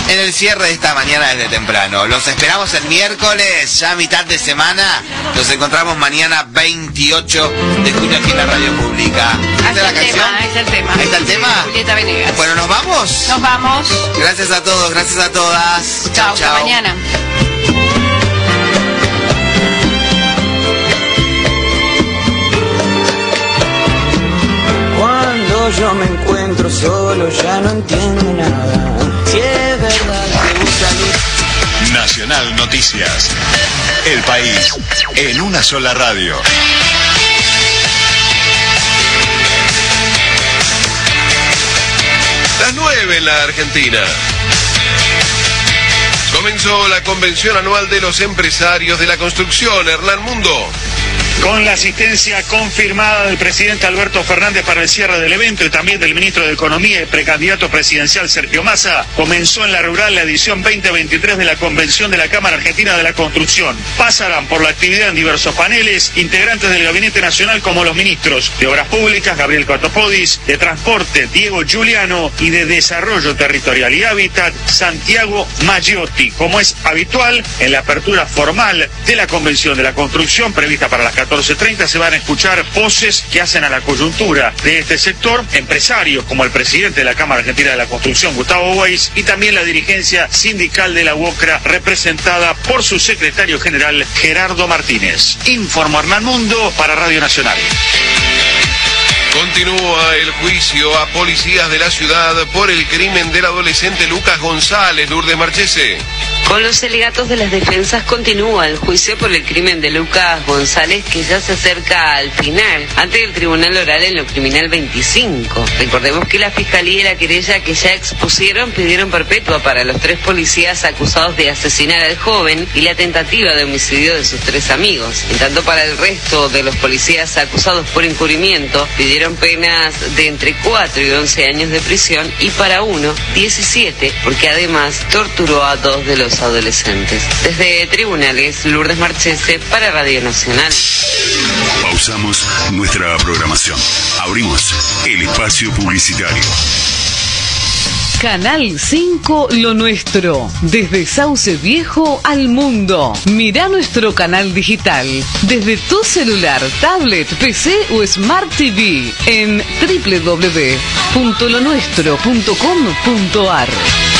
en el cierre de esta mañana desde temprano. Los esperamos el miércoles, ya a mitad de semana. Nos encontramos mañana 28 de junio aquí en la radio pública. Ahí está la canción? ahí está el tema. ¿Ahí está el tema? Julieta Venegas. Bueno, ¿nos vamos? Nos vamos. Gracias a todos, gracias a todas. Chao, hasta mañana. Yo me encuentro solo ya no entiendo nada. Si es verdad que gusta Nacional Noticias. El país en una sola radio. Las nueve en la Argentina. Comenzó la convención anual de los empresarios de la construcción. Hernán Mundo. Con la asistencia confirmada del presidente Alberto Fernández para el cierre del evento y también del ministro de Economía y precandidato presidencial Sergio Massa, comenzó en la rural la edición 2023 de la Convención de la Cámara Argentina de la Construcción. Pasarán por la actividad en diversos paneles integrantes del Gabinete Nacional como los ministros de Obras Públicas, Gabriel Catopodis, de Transporte, Diego Giuliano y de Desarrollo Territorial y Hábitat, Santiago Maggiotti, como es habitual en la apertura formal de la Convención de la Construcción prevista para las 14.30 se van a escuchar voces que hacen a la coyuntura de este sector, empresarios como el presidente de la Cámara Argentina de la Construcción, Gustavo Weiss, y también la dirigencia sindical de la UOCRA, representada por su secretario general, Gerardo Martínez. Informo Hernán Mundo para Radio Nacional. Continúa el juicio a policías de la ciudad por el crimen del adolescente Lucas González, Lourdes Marchese. Con los alegatos de las defensas continúa el juicio por el crimen de Lucas González que ya se acerca al final, ante el Tribunal Oral en lo Criminal 25. Recordemos que la Fiscalía y la querella que ya expusieron pidieron perpetua para los tres policías acusados de asesinar al joven y la tentativa de homicidio de sus tres amigos. En tanto para el resto de los policías acusados por encubrimiento pidieron penas de entre 4 y 11 años de prisión y para uno 17 porque además torturó a dos de los adolescentes. Desde Tribunales, Lourdes Marchese para Radio Nacional. Pausamos nuestra programación. Abrimos el espacio publicitario. Canal 5 Lo Nuestro. Desde Sauce Viejo al mundo. Mira nuestro canal digital. Desde tu celular, tablet, PC o Smart TV. En www.lonuestro.com.ar.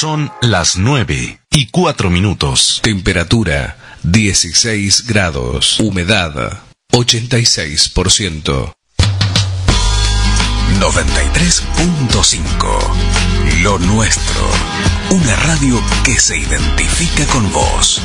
Son las 9 y 4 minutos. Temperatura 16 grados. Humedad 86%. 93.5. Lo nuestro. Una radio que se identifica con vos.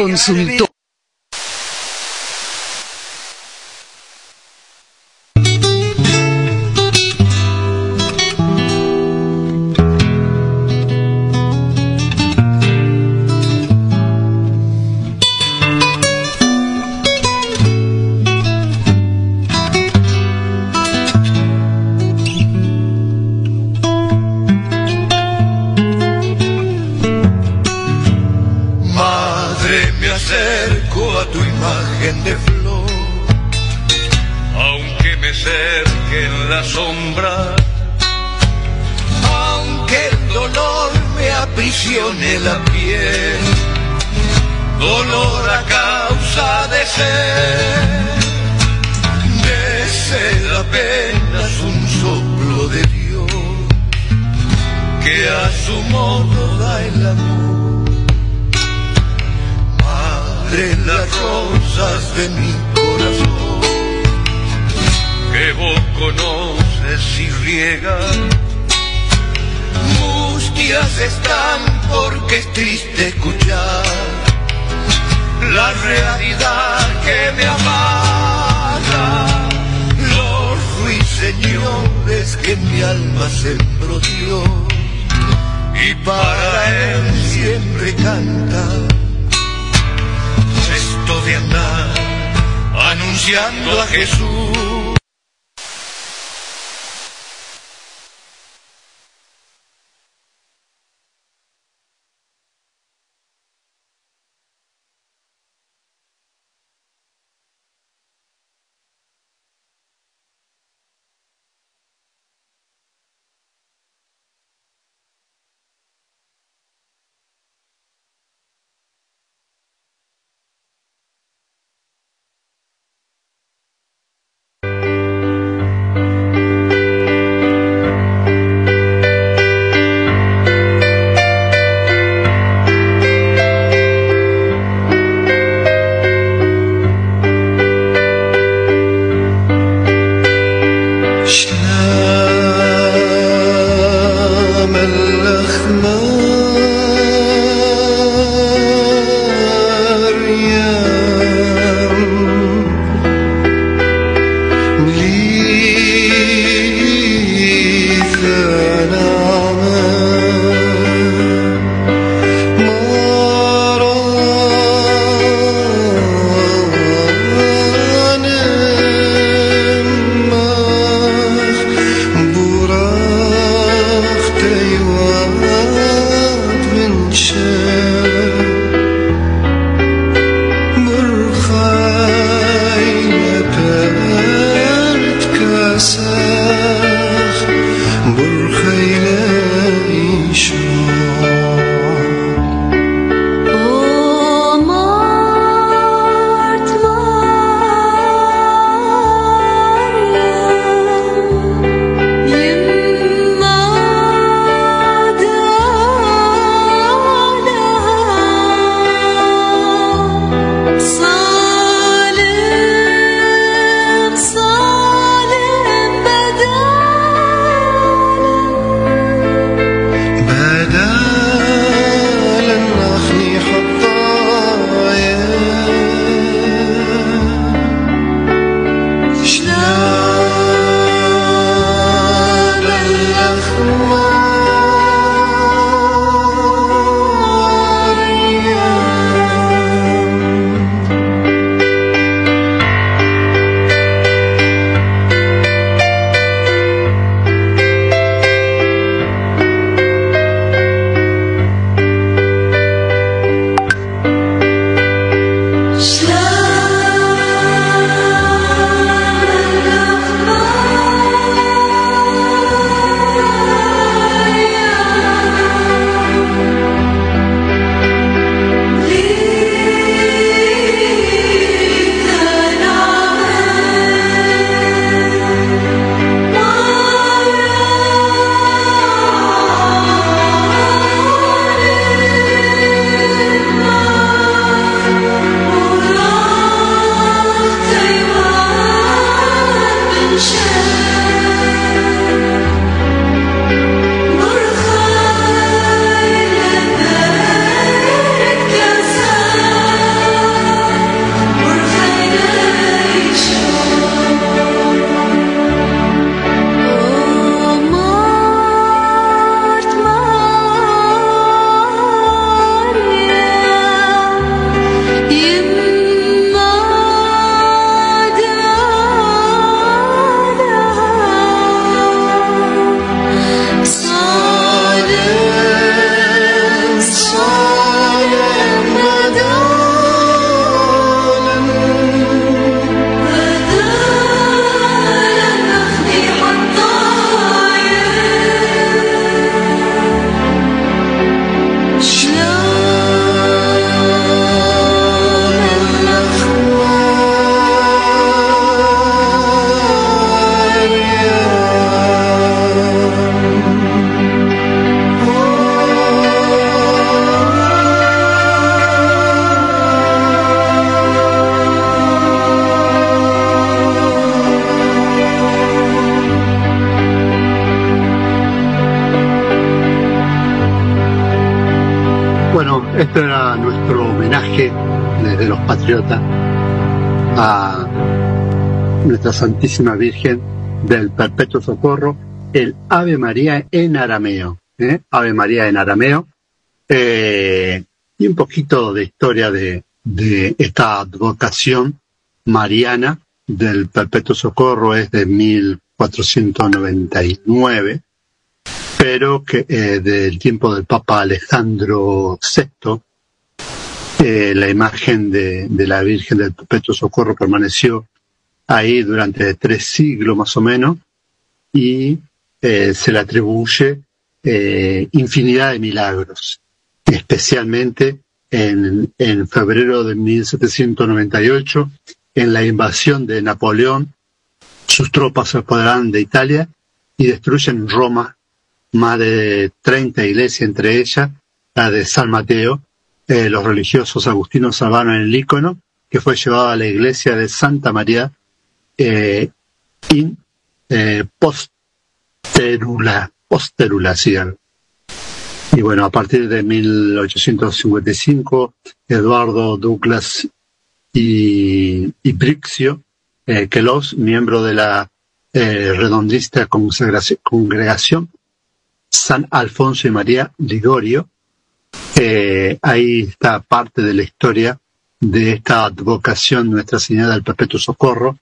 Consultor. Rosas de mi corazón que vos conoces y riegas. Mustias están porque es triste escuchar la realidad que me amarga. Los ruiseñores que mi alma sembró Dios y para él siempre canta. Anunciando a Jesús. Santísima Virgen del Perpetuo Socorro, el Ave María en arameo. ¿eh? Ave María en arameo. Eh, y un poquito de historia de, esta advocación mariana del Perpetuo Socorro es de 1499 pero que eh, del tiempo del Papa Alejandro VI, la imagen de, la Virgen del Perpetuo Socorro permaneció ahí durante tres siglos más o menos y eh, se le atribuye eh, infinidad de milagros, especialmente en, en febrero de 1798, en la invasión de Napoleón, sus tropas se apoderan de Italia y destruyen Roma más de 30 iglesias, entre ellas la de San Mateo. Eh, los religiosos agustinos salvaron el ícono, que fue llevado a la iglesia de Santa María in eh, posterula, posterulación. Y bueno, a partir de 1855, Eduardo Douglas y, y Brixio, eh, que los miembros de la eh, redondista congregación San Alfonso y María Ligorio. Eh, ahí está parte de la historia de esta advocación Nuestra Señora del Perpetuo Socorro,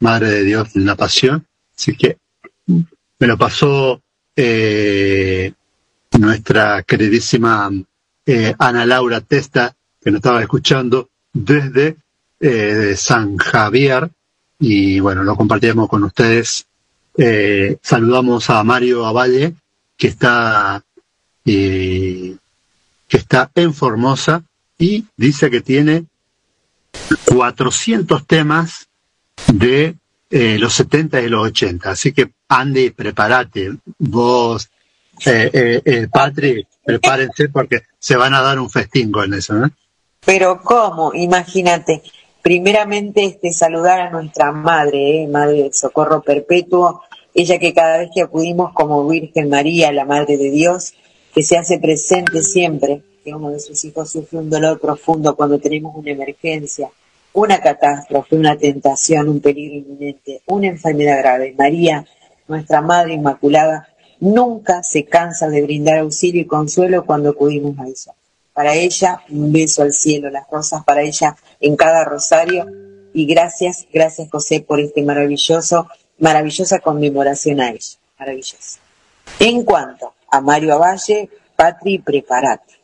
Madre de Dios en la Pasión. Así que me lo pasó eh, nuestra queridísima eh, Ana Laura Testa, que nos estaba escuchando desde eh, San Javier, y bueno, lo compartimos con ustedes. Eh, saludamos a Mario Avalle, que está, que está en Formosa y dice que tiene 400 temas de eh, los 70 y los 80. Así que, Andy, prepárate. Vos, eh, eh, eh, Patri, prepárense porque se van a dar un festín con eso. Pero ¿cómo? Imagínate. Primeramente, este, saludar a nuestra madre, ¿eh? Madre del Socorro Perpetuo, ella que cada vez que acudimos como Virgen María, la Madre de Dios, que se hace presente siempre, que uno de sus hijos sufre un dolor profundo cuando tenemos una emergencia, una catástrofe, una tentación, un peligro inminente, una enfermedad grave. María, nuestra Madre Inmaculada, nunca se cansa de brindar auxilio y consuelo cuando acudimos a ella. Para ella, un beso al cielo, las rosas para ella en cada rosario. Y gracias, gracias José por este maravilloso, maravillosa conmemoración a ella. Maravillosa. En cuanto a Mario Avalle, Patri, prepárate.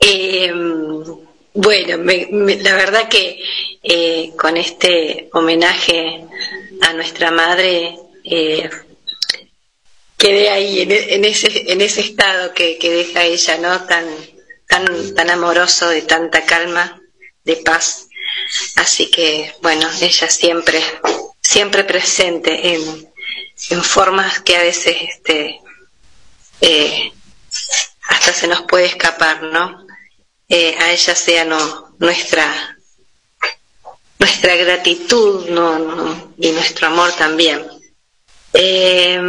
Eh, bueno, me, la verdad que eh, con este homenaje a nuestra madre eh, quedé ahí en, en, ese estado que, deja ella, ¿no? Tan tan tan amoroso, de tanta calma, de paz. Así que bueno, ella siempre siempre presente en, formas que a veces este hasta se nos puede escapar, ¿no? Eh, a ella sea no, nuestra nuestra gratitud no, y nuestro amor también. Eh,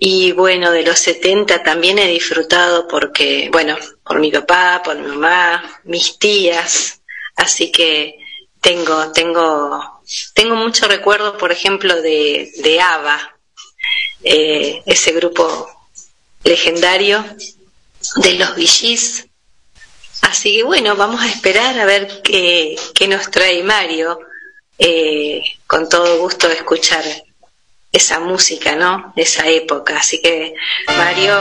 y bueno, de los 70 también he disfrutado porque, bueno, por mi papá, por mi mamá, mis tías, así que tengo, tengo, tengo mucho recuerdo, por ejemplo, de, de eh, ese grupo legendario de los VGs. Así que bueno, vamos a esperar a ver qué, qué nos trae Mario. Eh, con todo gusto escuchar esa música, ¿no? De esa época. Así que Mario,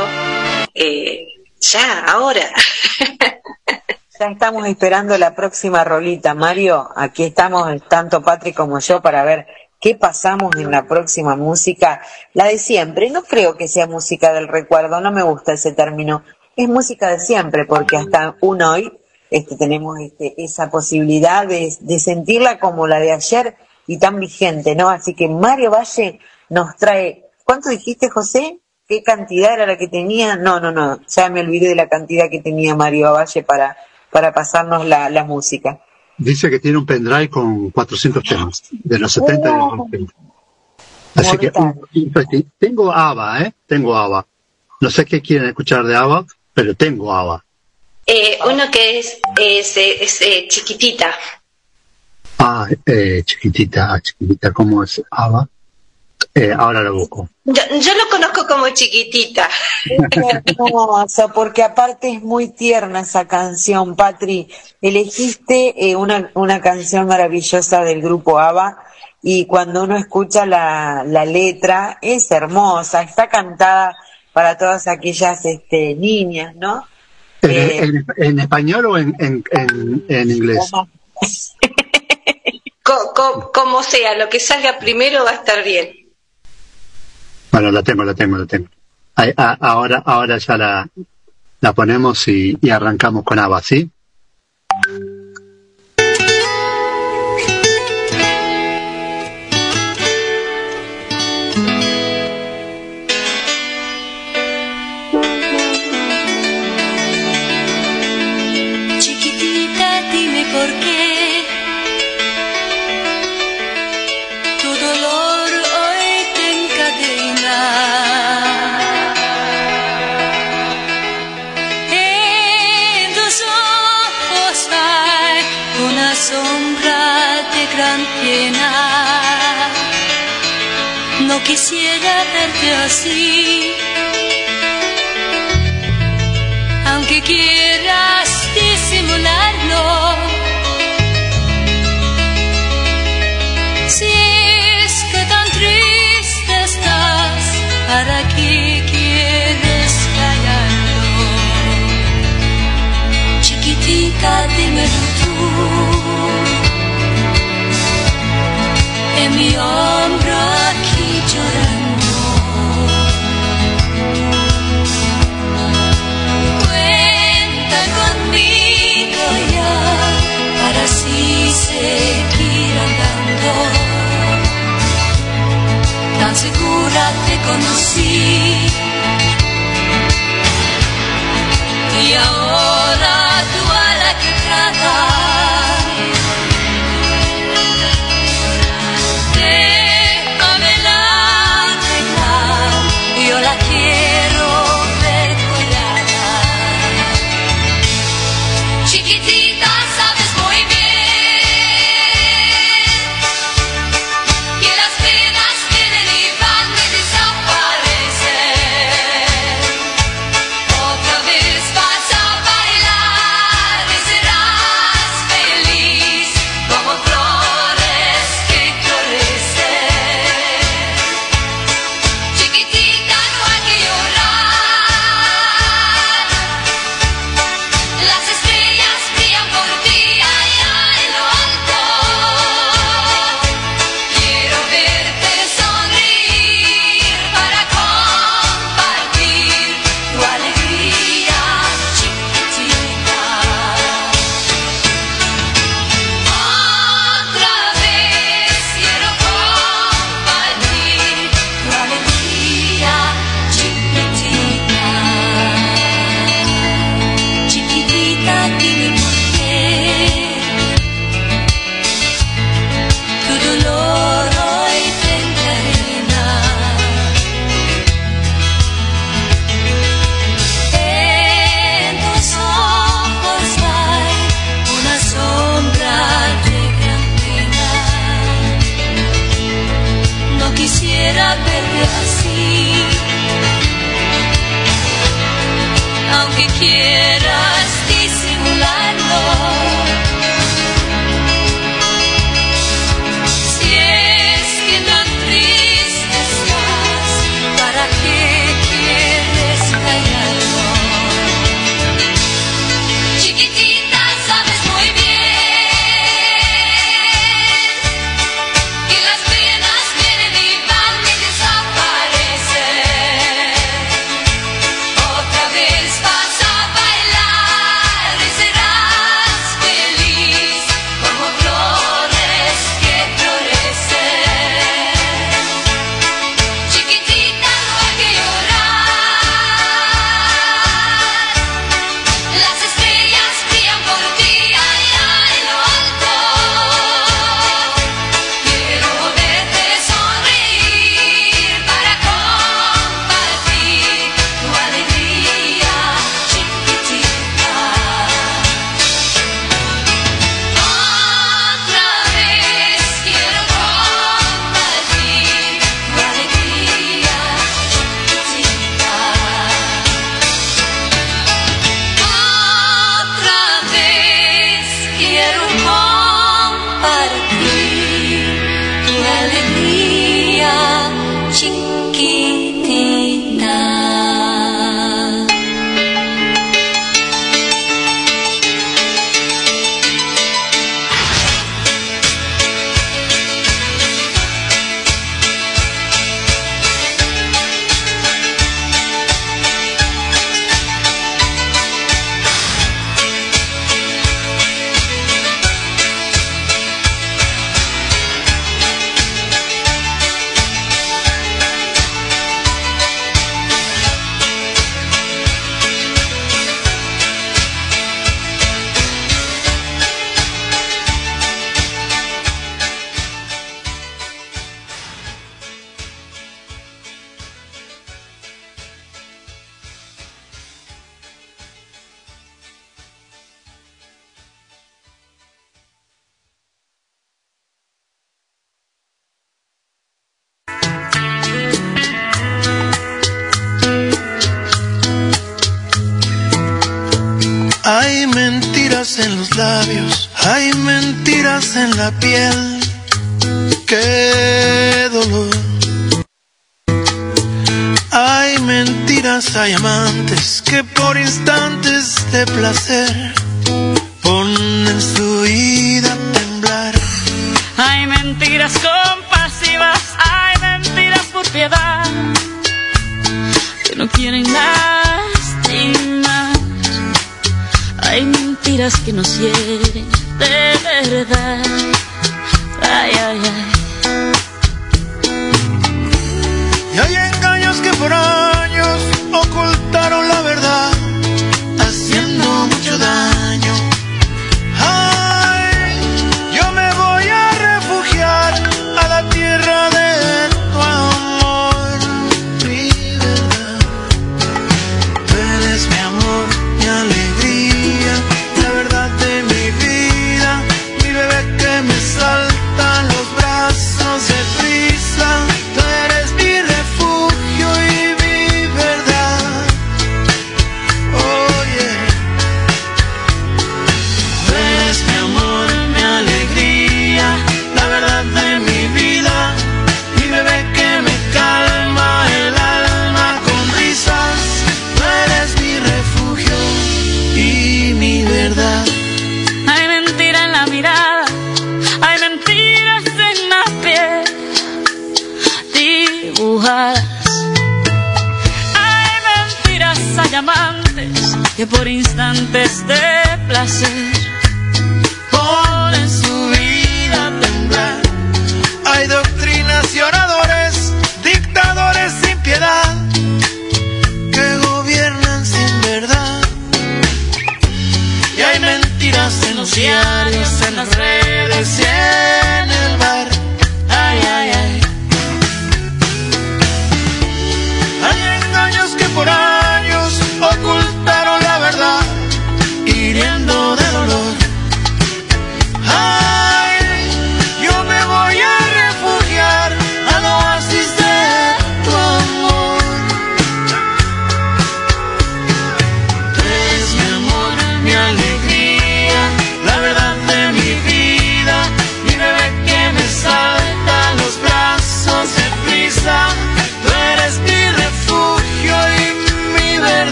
eh, ya, ahora. Ya estamos esperando la próxima rolita, Mario. Aquí estamos, tanto Patrick como yo, para ver qué pasamos en la próxima música. La de siempre. No creo que sea música del recuerdo, no me gusta ese término. Es música de siempre, porque hasta un hoy este, tenemos este, esa posibilidad de, de sentirla como la de ayer y tan vigente, ¿no? Así que Mario Valle nos trae, ¿cuánto dijiste, José? ¿Qué cantidad era la que tenía? No, no, no, ya me olvidé de la cantidad que tenía Mario Valle para, para pasarnos la, la música. Dice que tiene un pendrive con 400 temas, de los 70 y los 80. Así que, tengo ABBA, ¿eh? Tengo ABBA. No sé qué quieren escuchar de ABBA, pero tengo ABBA. Eh, uno que es, es, es, eh, chiquitita. Ah, eh, chiquitita, ah, chiquitita, ¿cómo es ABBA? Eh, ahora lo busco. Yo, yo lo conozco como chiquitita. hermosa, porque aparte es muy tierna esa canción, Patri. Elegiste eh, una, una canción maravillosa del grupo ABBA y cuando uno escucha la, la letra es hermosa, está cantada para todas aquellas este, niñas, ¿no? ¿En, Eh, en- en español o en, en, en, en inglés? Co- co- como sea, lo que salga primero va a estar bien. Bueno, la tengo, la tengo, la tengo. A- ahora, ahora ya la, la ponemos y, y arrancamos con ABBA, ¿sí? Quisiera verte así. aunque quieras disimularlo. Si es que tan triste estás, ¿para qué quieres callarlo? Chiquitita, dímelo tú. En mi hombro seguir andando. Tan segura te conocí y ahora tú a la que quisiera verte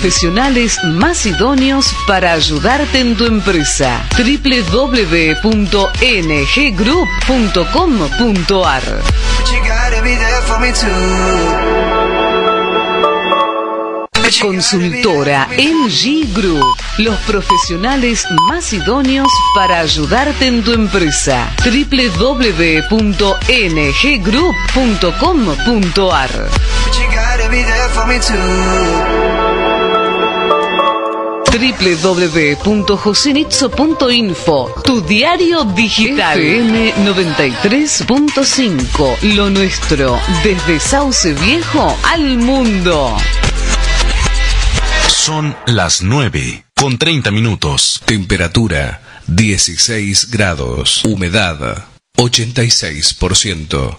profesionales más idóneos para ayudarte en tu empresa. www.nggroup.com.ar. Consultora NG Group, los profesionales más idóneos para ayudarte en tu empresa. www.nggroup.com.ar www.josenitzo.info Tu diario digital FM 93.5 Lo nuestro desde Sauce Viejo al mundo Son las 9 con 30 minutos. Temperatura 16 grados. Humedad 86%.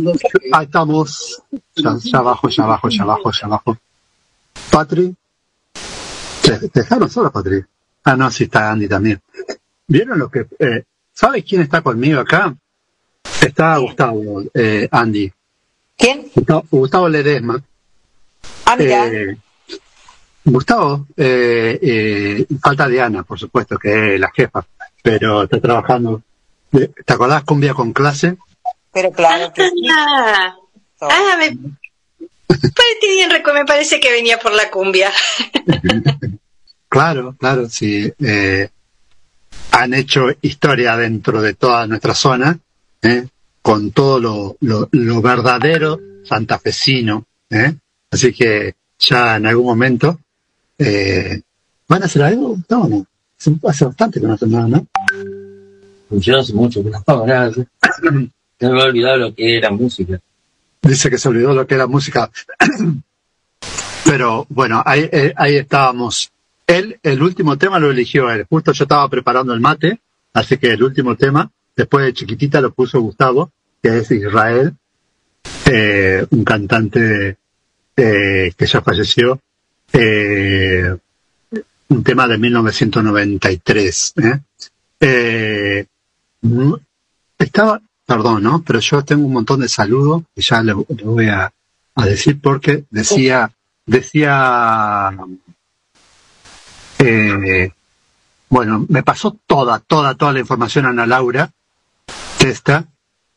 pro- Ahí estamos. Ya, ya abajo, ya abajo, ya abajo, ya abajo. Patri. ¿Te, dejaron sola, Patri? Ah, no, sí está Andy también. ¿Vieron lo que... Eh, ¿Sabes quién está conmigo acá? Está Gustavo, eh, Andy. ¿Quién? Gustavo, Gustavo Ledesma. Ah, mira. Eh, Gustavo, eh, eh, falta Diana, por supuesto, que es la jefa, pero está trabajando. ¿Te acordás cumbia con clase? Pero claro que sí. Ah, ah, me, parece bien, recu- me parece que venía por la cumbia. Claro, claro, sí. eh, han hecho historia dentro de toda nuestra zona, ¿eh? con todo lo, lo, lo verdadero santafesino. ¿eh? Así que ya en algún momento eh, van a hacer algo. No, no. Hace- Hace bastante que no hacen nada, ¿no? Yo hace mucho que no hago nada. Yo me he olvidado lo que era música. Dice que se olvidó lo que era música. Pero bueno, ahí, eh, ahí estábamos. Él, el último tema lo eligió él. Justo yo estaba preparando el mate, así que el último tema, después de chiquitita, lo puso Gustavo, que es Israel, eh, un cantante eh, que ya falleció. un tema de 1993. ¿eh? Eh, mm, estaba, perdón, ¿no? Pero yo tengo un montón de saludos y ya lo voy a, decir porque decía, decía, eh, bueno, me pasó toda, toda, toda la información a Ana Laura, esta,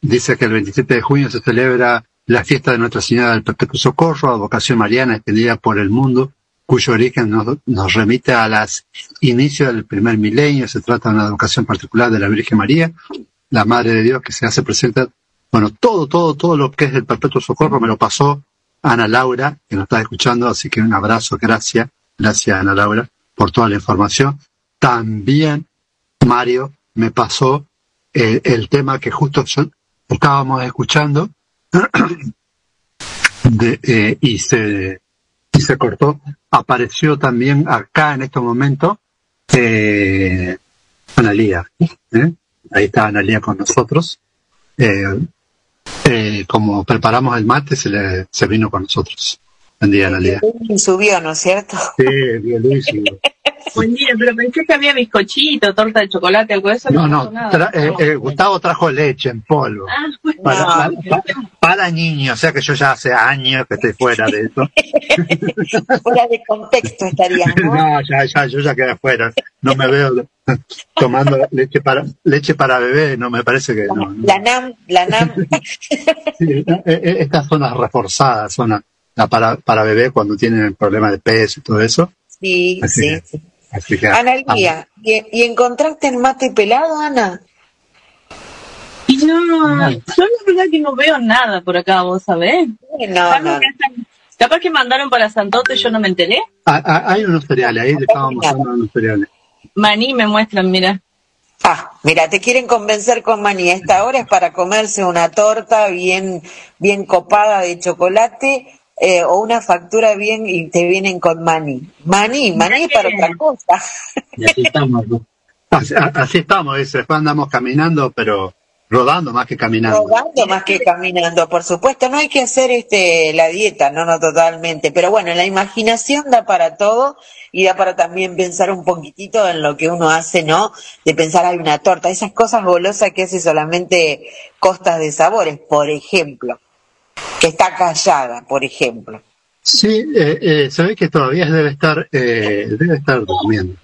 dice que el 27 de junio se celebra la fiesta de Nuestra Señora del Perpetuo Socorro, advocación mariana extendida por el mundo, cuyo origen nos, nos remite a las inicios del primer milenio. Se trata de una educación particular de la Virgen María, la Madre de Dios que se hace presente. Bueno, todo, todo, todo lo que es el perpetuo socorro me lo pasó Ana Laura, que nos está escuchando, así que un abrazo, gracias, gracias Ana Laura por toda la información. También Mario me pasó el, el tema que justo estábamos escuchando de, eh, y se y se cortó. Apareció también acá en este momento eh, Analía. ¿eh? Ahí está Analía con nosotros. Eh, eh, como preparamos el mate, se, le, se vino con nosotros. Buen día, Analía. Y subió, ¿no es cierto? Sí. Buen día, pero pensé que había bizcochito, torta de chocolate, algo de eso. No, no, tra- eh, eh, Gustavo trajo leche en polvo. Ah, bueno. Para, para, para niños, o sea que yo ya hace años que estoy fuera de eso. Fuera de contexto estarías, ¿no? No, ya, ya, yo ya quedé fuera. No me veo tomando leche para leche para bebé, no me parece que no. no. La NAM, la NAM. Sí, eh, eh, estas zonas reforzadas, zona la para, para bebé cuando tienen problemas de peso y todo eso. Sí, Así sí. que- así que- Ana Lía, ¿y, y encontraste el mate pelado, Ana? Y no, yo la verdad que no veo nada por acá, vos sabés. No, Capaz no. que están- Capaz que mandaron para Santoto y yo no me enteré. Ah, ah, hay unos cereales, ahí le estábamos mostrando unos cereales. Maní me muestran, mira. Ah, mira, te quieren convencer con maní. Esta hora es para comerse una torta bien, bien copada de chocolate eh, o una factura bien y te vienen con maní. Maní, maní es para otra cosa. Y así estamos. ¿no? Así, a- así estamos, dice, después andamos caminando, pero rodando más que caminando. Rodando más que caminando, por supuesto. No hay que hacer este la dieta, no, no totalmente. Pero bueno, la imaginación da para todo y da para también pensar un poquitito en lo que uno hace, ¿no? De pensar hay una torta, esas cosas golosas que hace solamente costas de sabores, por ejemplo. Que está callada, por ejemplo. Sí, eh, eh, se ve que todavía debe estar, eh, debe estar durmiendo.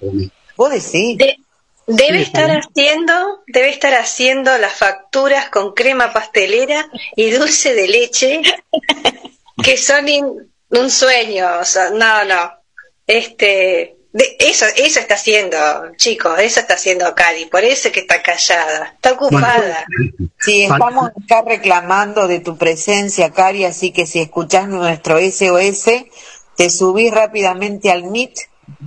¿Vos decís? Debe Sí, estar también. haciendo, debe estar haciendo las facturas con crema pastelera y dulce de leche, que son in- un sueño, o sea, no, no. Este, de- eso, eso está haciendo, chicos, eso está haciendo Cari, por eso es que está callada, está ocupada. Sí, estamos acá reclamando de tu presencia, Cari, así que si escuchás nuestro SOS, te subís rápidamente al Meet,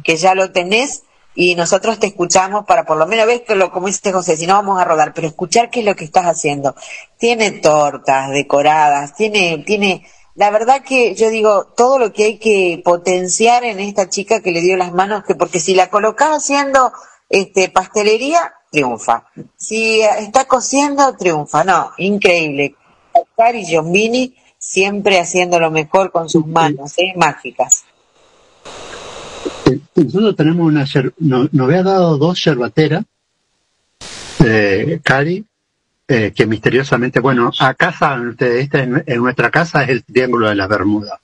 que ya lo tenés, y nosotros te escuchamos para por lo menos ves que lo como dice José, si no vamos a rodar, pero escuchar qué es lo que estás haciendo. Tiene tortas decoradas, tiene, tiene, la verdad que yo digo, todo lo que hay que potenciar en esta chica que le dio las manos, que porque si la colocás haciendo este pastelería, triunfa. Si eh, está cociendo, triunfa. No, increíble. Cari Giombini siempre haciendo lo mejor con sus manos, ¿eh? mágicas. Eh, Nosotros tenemos una, yer- no- nos había dado dos yerbateras, eh, Cari, eh, que misteriosamente, bueno, acá saben ustedes, esta en, en nuestra casa es el triángulo de las Bermudas.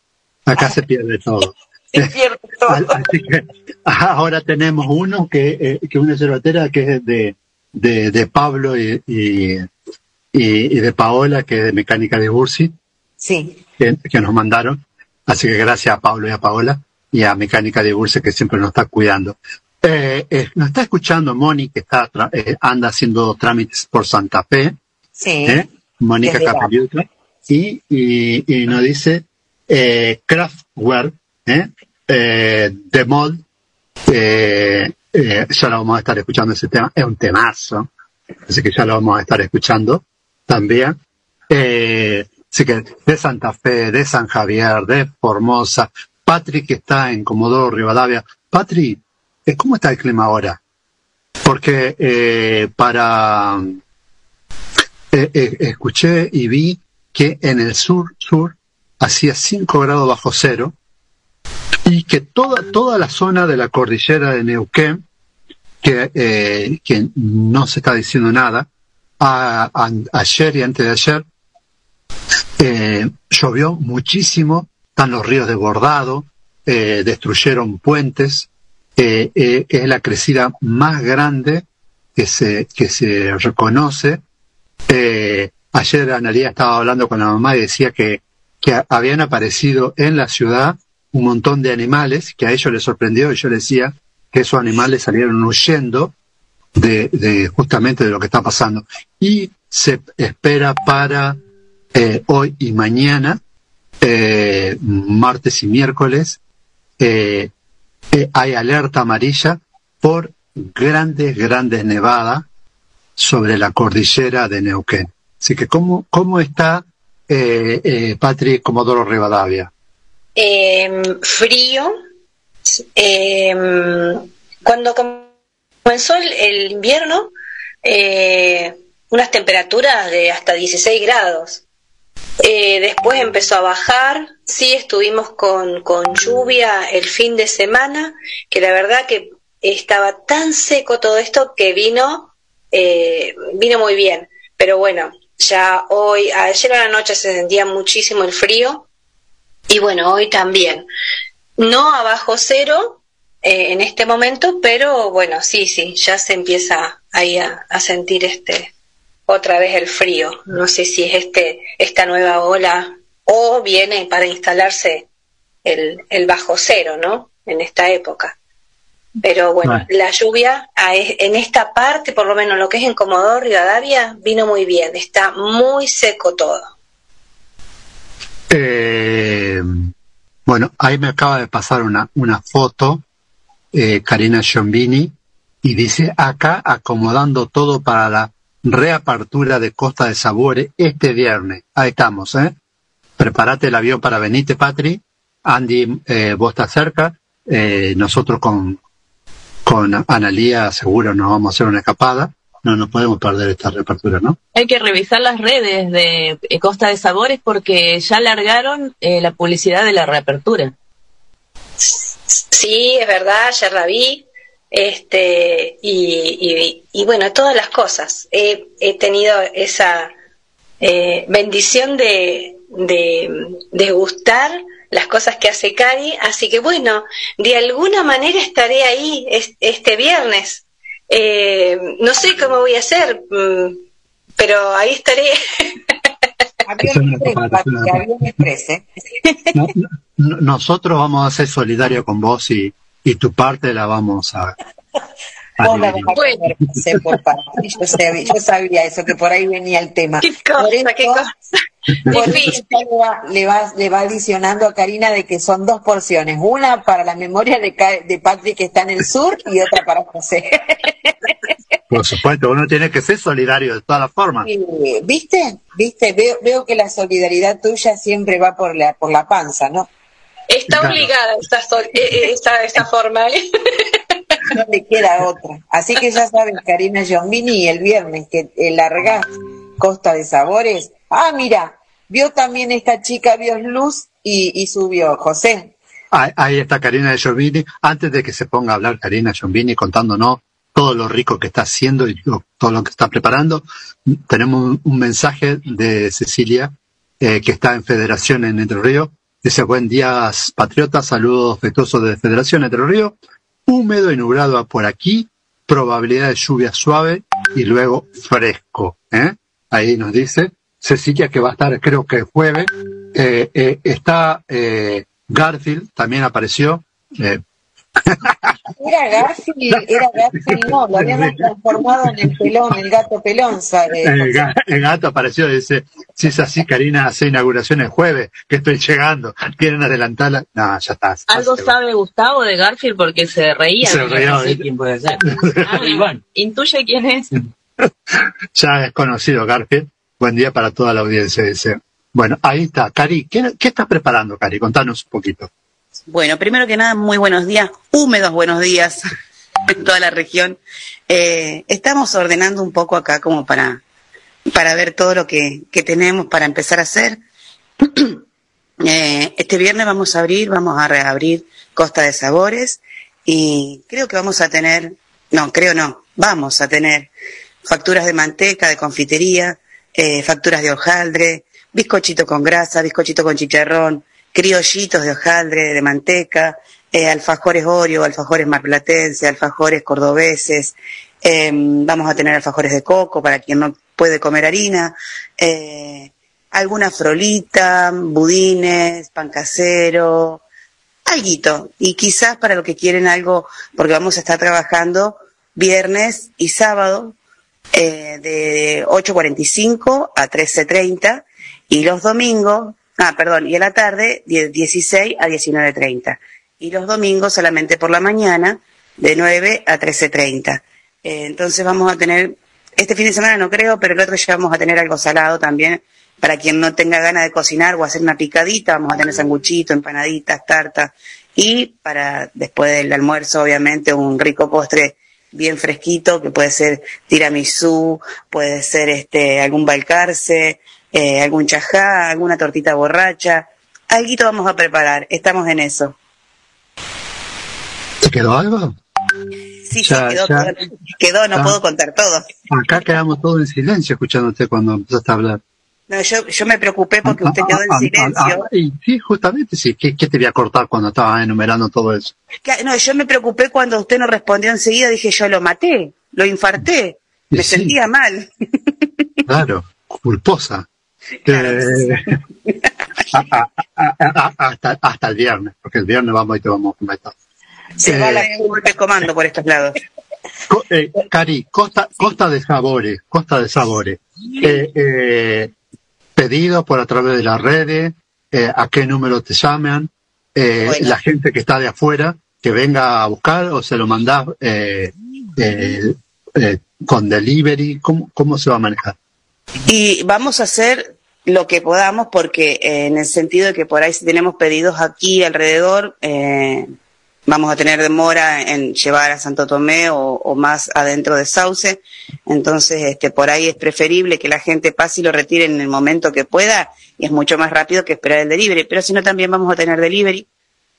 Acá se pierde todo. Al- Así que ahora tenemos uno que, eh, que una yerbatera que es de, de, de Pablo y, y, de Paola, que es de Mecánica de Bursi, Sí. que, que nos mandaron. Así que gracias a Pablo y a Paola y a Mecánica de Burse que siempre nos está cuidando. Eh, eh, nos está escuchando Moni, que está tra- eh, anda haciendo trámites por Santa Fe. Sí. ¿eh? Mónica Desde Capelluto. Y, y, y nos dice eh, Kraftwerk, The Mod, ya lo vamos a estar escuchando ese tema, es un temazo, así que ya lo vamos a estar escuchando también. Así que de Santa Fe, de San Javier, de Formosa, Patrick que está en Comodoro Rivadavia. Patrick, ¿cómo está el clima ahora? Porque eh, para eh, eh, escuché y vi que en el sur sur hacía 5 grados bajo cero y que toda toda la zona de la cordillera de Neuquén que eh, que no se está diciendo nada a- ayer y antes de ayer eh, llovió muchísimo están los ríos desbordados eh, destruyeron puentes eh, eh, es la crecida más grande que se que se reconoce eh, ayer Analia estaba hablando con la mamá y decía que, que habían aparecido en la ciudad un montón de animales que a ellos les sorprendió y yo les decía que esos animales salieron huyendo de, de justamente de lo que está pasando. Y se espera para eh, hoy y mañana, eh, martes y miércoles, eh, eh, hay alerta amarilla por grandes, grandes nevadas sobre la cordillera de Neuquén. Así que, ¿cómo, cómo está eh, eh, Patrick Comodoro Rivadavia? Eh, frío. Eh, cuando comenzó el, el invierno, eh, unas temperaturas de hasta 16 grados. Eh, después empezó a bajar, sí estuvimos con, con lluvia el fin de semana, que la verdad que estaba tan seco todo esto que vino, eh, vino muy bien. Pero bueno, ya hoy, ayer a la noche se sentía muchísimo el frío y bueno, hoy también. No abajo cero eh, en este momento, pero bueno, sí, sí, ya se empieza ahí a, a sentir este otra vez el frío. No sé si es este esta nueva ola o viene para instalarse el, el bajo cero, ¿no? En esta época. Pero bueno, Bueno. la lluvia en esta parte, por lo menos lo que es en Comodoro Rivadavia, vino muy bien. Está muy seco todo. Eh, bueno, ahí me acaba de pasar una, una foto, eh, Karina Giombini, y dice acá acomodando todo para la reapertura de Costa de Sabores este viernes. Ahí estamos, ¿eh? Prepárate el avión para venirte, Patri. Andy, eh, vos estás cerca. Eh, nosotros con, con Analía seguro nos vamos a hacer una escapada. No nos podemos perder esta reapertura, ¿no? Hay que revisar las redes de Costa de Sabores porque ya largaron eh, la publicidad de la reapertura. Sí, es verdad, ayer la vi. Este, y, y, y bueno, todas las cosas. He, he tenido esa eh, bendición de, de, de gustar las cosas que hace Cari, así que bueno, de alguna manera estaré ahí es- este viernes. Eh, no sé cómo voy a hacer, mm, pero ahí estaré. Nosotros vamos a ser solidarios con vos y, y tu parte la vamos a, a Vos la dividir. vas a comer, sé por parte. Yo sabía, yo sabía eso, que por ahí venía el tema. Qué cosa, Por eso- qué cosa. por eso ya le va, le, va, le va adicionando a Karina de que son dos porciones. Una para la memoria de, de Patrick que está en el sur y otra para José. Por supuesto, uno tiene que ser solidario de todas las formas. ¿Viste? ¿Viste? Veo, veo que la solidaridad tuya siempre va por la, por la panza, ¿no? Está Claro. obligada esta, eh, eh, esta, esta forma. ¿eh? No le queda otra. Así que ya saben, Karina Giombini, el viernes que largás Costa de Sabores. Ah, mira, vio también esta chica, vio luz y, y subió. José, Ahí, ahí está Karina de Giombini. Antes de que se ponga a hablar Karina Giombini contándonos todo lo rico que está haciendo y todo lo que está preparando, tenemos un, un mensaje de Cecilia, eh, que está en Federación en Entre Ríos. Dice, buen día, patriotas, saludos afectuosos de Federación Entre Ríos. Húmedo y nublado por aquí, probabilidad de lluvia suave y luego fresco. ¿eh? Ahí nos dice Cecilia que va a estar, creo que el jueves. Eh, eh, está eh, Garfield, también apareció. era Garfield, era Garfield, no, lo habíamos transformado en el pelón, el gato pelón, ¿sabe? el, ga- el gato apareció y dice, si es así, Karina hace inauguración el jueves, que estoy llegando. ¿Quieren adelantarla? No, ya está. Algo sabe Gustavo de Garfield porque se reía. Se reía, No sé quién puede ser. Ah, Intuye quién es. Ya es conocido Garfield. Buen día para toda la audiencia, dice. Bueno, ahí está. Cari, ¿qué, qué estás preparando, Cari? Contanos un poquito. Bueno, primero que nada, muy buenos días, húmedos buenos días en toda la región. Eh, estamos ordenando un poco acá como para, para ver todo lo que, que tenemos para empezar a hacer. Eh, este viernes vamos a abrir, vamos a reabrir Costa de Sabores y creo que vamos a tener, no, creo no, vamos a tener facturas de manteca, de confitería, eh, facturas de hojaldre, bizcochito con grasa, bizcochito con chicharrón, criollitos de hojaldre, de manteca, eh, alfajores Oreo, alfajores marplatense, alfajores cordobeses, eh, vamos a tener alfajores de coco para quien no puede comer harina, eh, alguna frolita, budines, pan casero, alguito. Y quizás para lo que quieren algo, porque vamos a estar trabajando viernes y sábado eh, de 8.45 a 13.30 y los domingos, ah, perdón, y a la tarde de 16 a 19.30 y los domingos solamente por la mañana de 9 a 13.30. Eh, entonces vamos a tener, este fin de semana no creo, pero el otro ya vamos a tener algo salado también para quien no tenga ganas de cocinar o hacer una picadita, vamos a tener sanguchito, empanaditas, tartas y para después del almuerzo obviamente un rico postre bien fresquito que puede ser tiramisú, puede ser este algún balcarce, eh, algún chajá, alguna tortita borracha, alguito vamos a preparar, estamos en eso. ¿Te quedó algo? Sí, Ya, sí, quedó, ya. quedó, quedó, no Ah. puedo contar todo. Acá quedamos todos en silencio escuchándote cuando empezaste a hablar. No, yo, yo me preocupé porque usted quedó en Ah, ah, silencio. ah, y sí, justamente, sí. ¿Qué, qué te voy a cortar cuando estabas enumerando todo eso? No, yo me preocupé cuando usted no respondió enseguida, dije yo lo maté, lo infarté, me sí. sentía mal. Claro, culposa. Eh, a- a- a- a- hasta, hasta el viernes, porque el viernes vamos y te vamos a comentar. Se va la golpe comando por estos lados. Co- eh, Cari, Costa, Costa de Sabores, Costa de Sabores. Eh, eh, pedido por a través de las redes, a qué número te llaman, Bueno. la gente que está de afuera, que venga a buscar o se lo mandás con delivery, ¿cómo, ¿cómo se va a manejar? Y vamos a hacer lo que podamos porque eh, en el sentido de que por ahí si tenemos pedidos aquí alrededor, eh, vamos a tener demora en llevar a Santo Tomé o, o más adentro de Sauce. Entonces, este, por ahí es preferible que la gente pase y lo retire en el momento que pueda y es mucho más rápido que esperar el delivery. Pero si no, también vamos a tener delivery.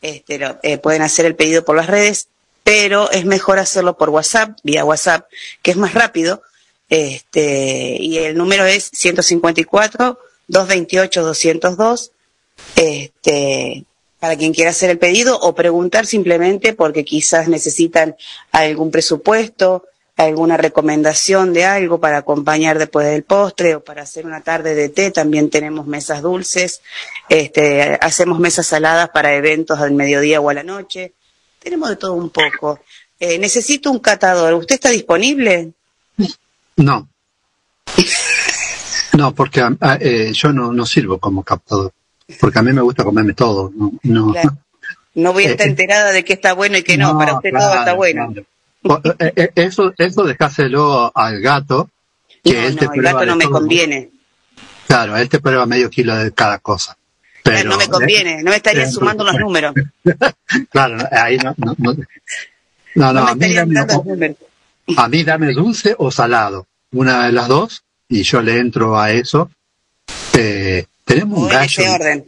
Este, lo- eh, pueden hacer el pedido por las redes, pero es mejor hacerlo por WhatsApp, vía WhatsApp, que es más rápido. Este, y el número es 154 228 202. Este, para quien quiera hacer el pedido o preguntar simplemente porque quizás necesitan algún presupuesto, alguna recomendación de algo para acompañar después del postre o para hacer una tarde de té. También tenemos mesas dulces, este, hacemos mesas saladas para eventos al mediodía o a la noche. Tenemos de todo un poco. Eh, necesito un catador. ¿Usted está disponible? No. No, porque ah, eh, yo no, no sirvo como captador, porque a mí me gusta comerme todo. No, no. Claro. No voy a estar Eh, eh. enterada de qué está bueno y qué no. Para usted todo está bueno. Eh, eh, eso, eso dejáselo al gato, que él te el gato no me todo. conviene. Claro, él te prueba medio kilo de cada cosa. Pero, no me conviene, no me estaría eh, sumando los números. Claro, ahí no. No, no, no, no, a, mí dame, a mí dame dulce o salado, una de las dos, y yo le entro a eso. Eh, tenemos un gallo orden.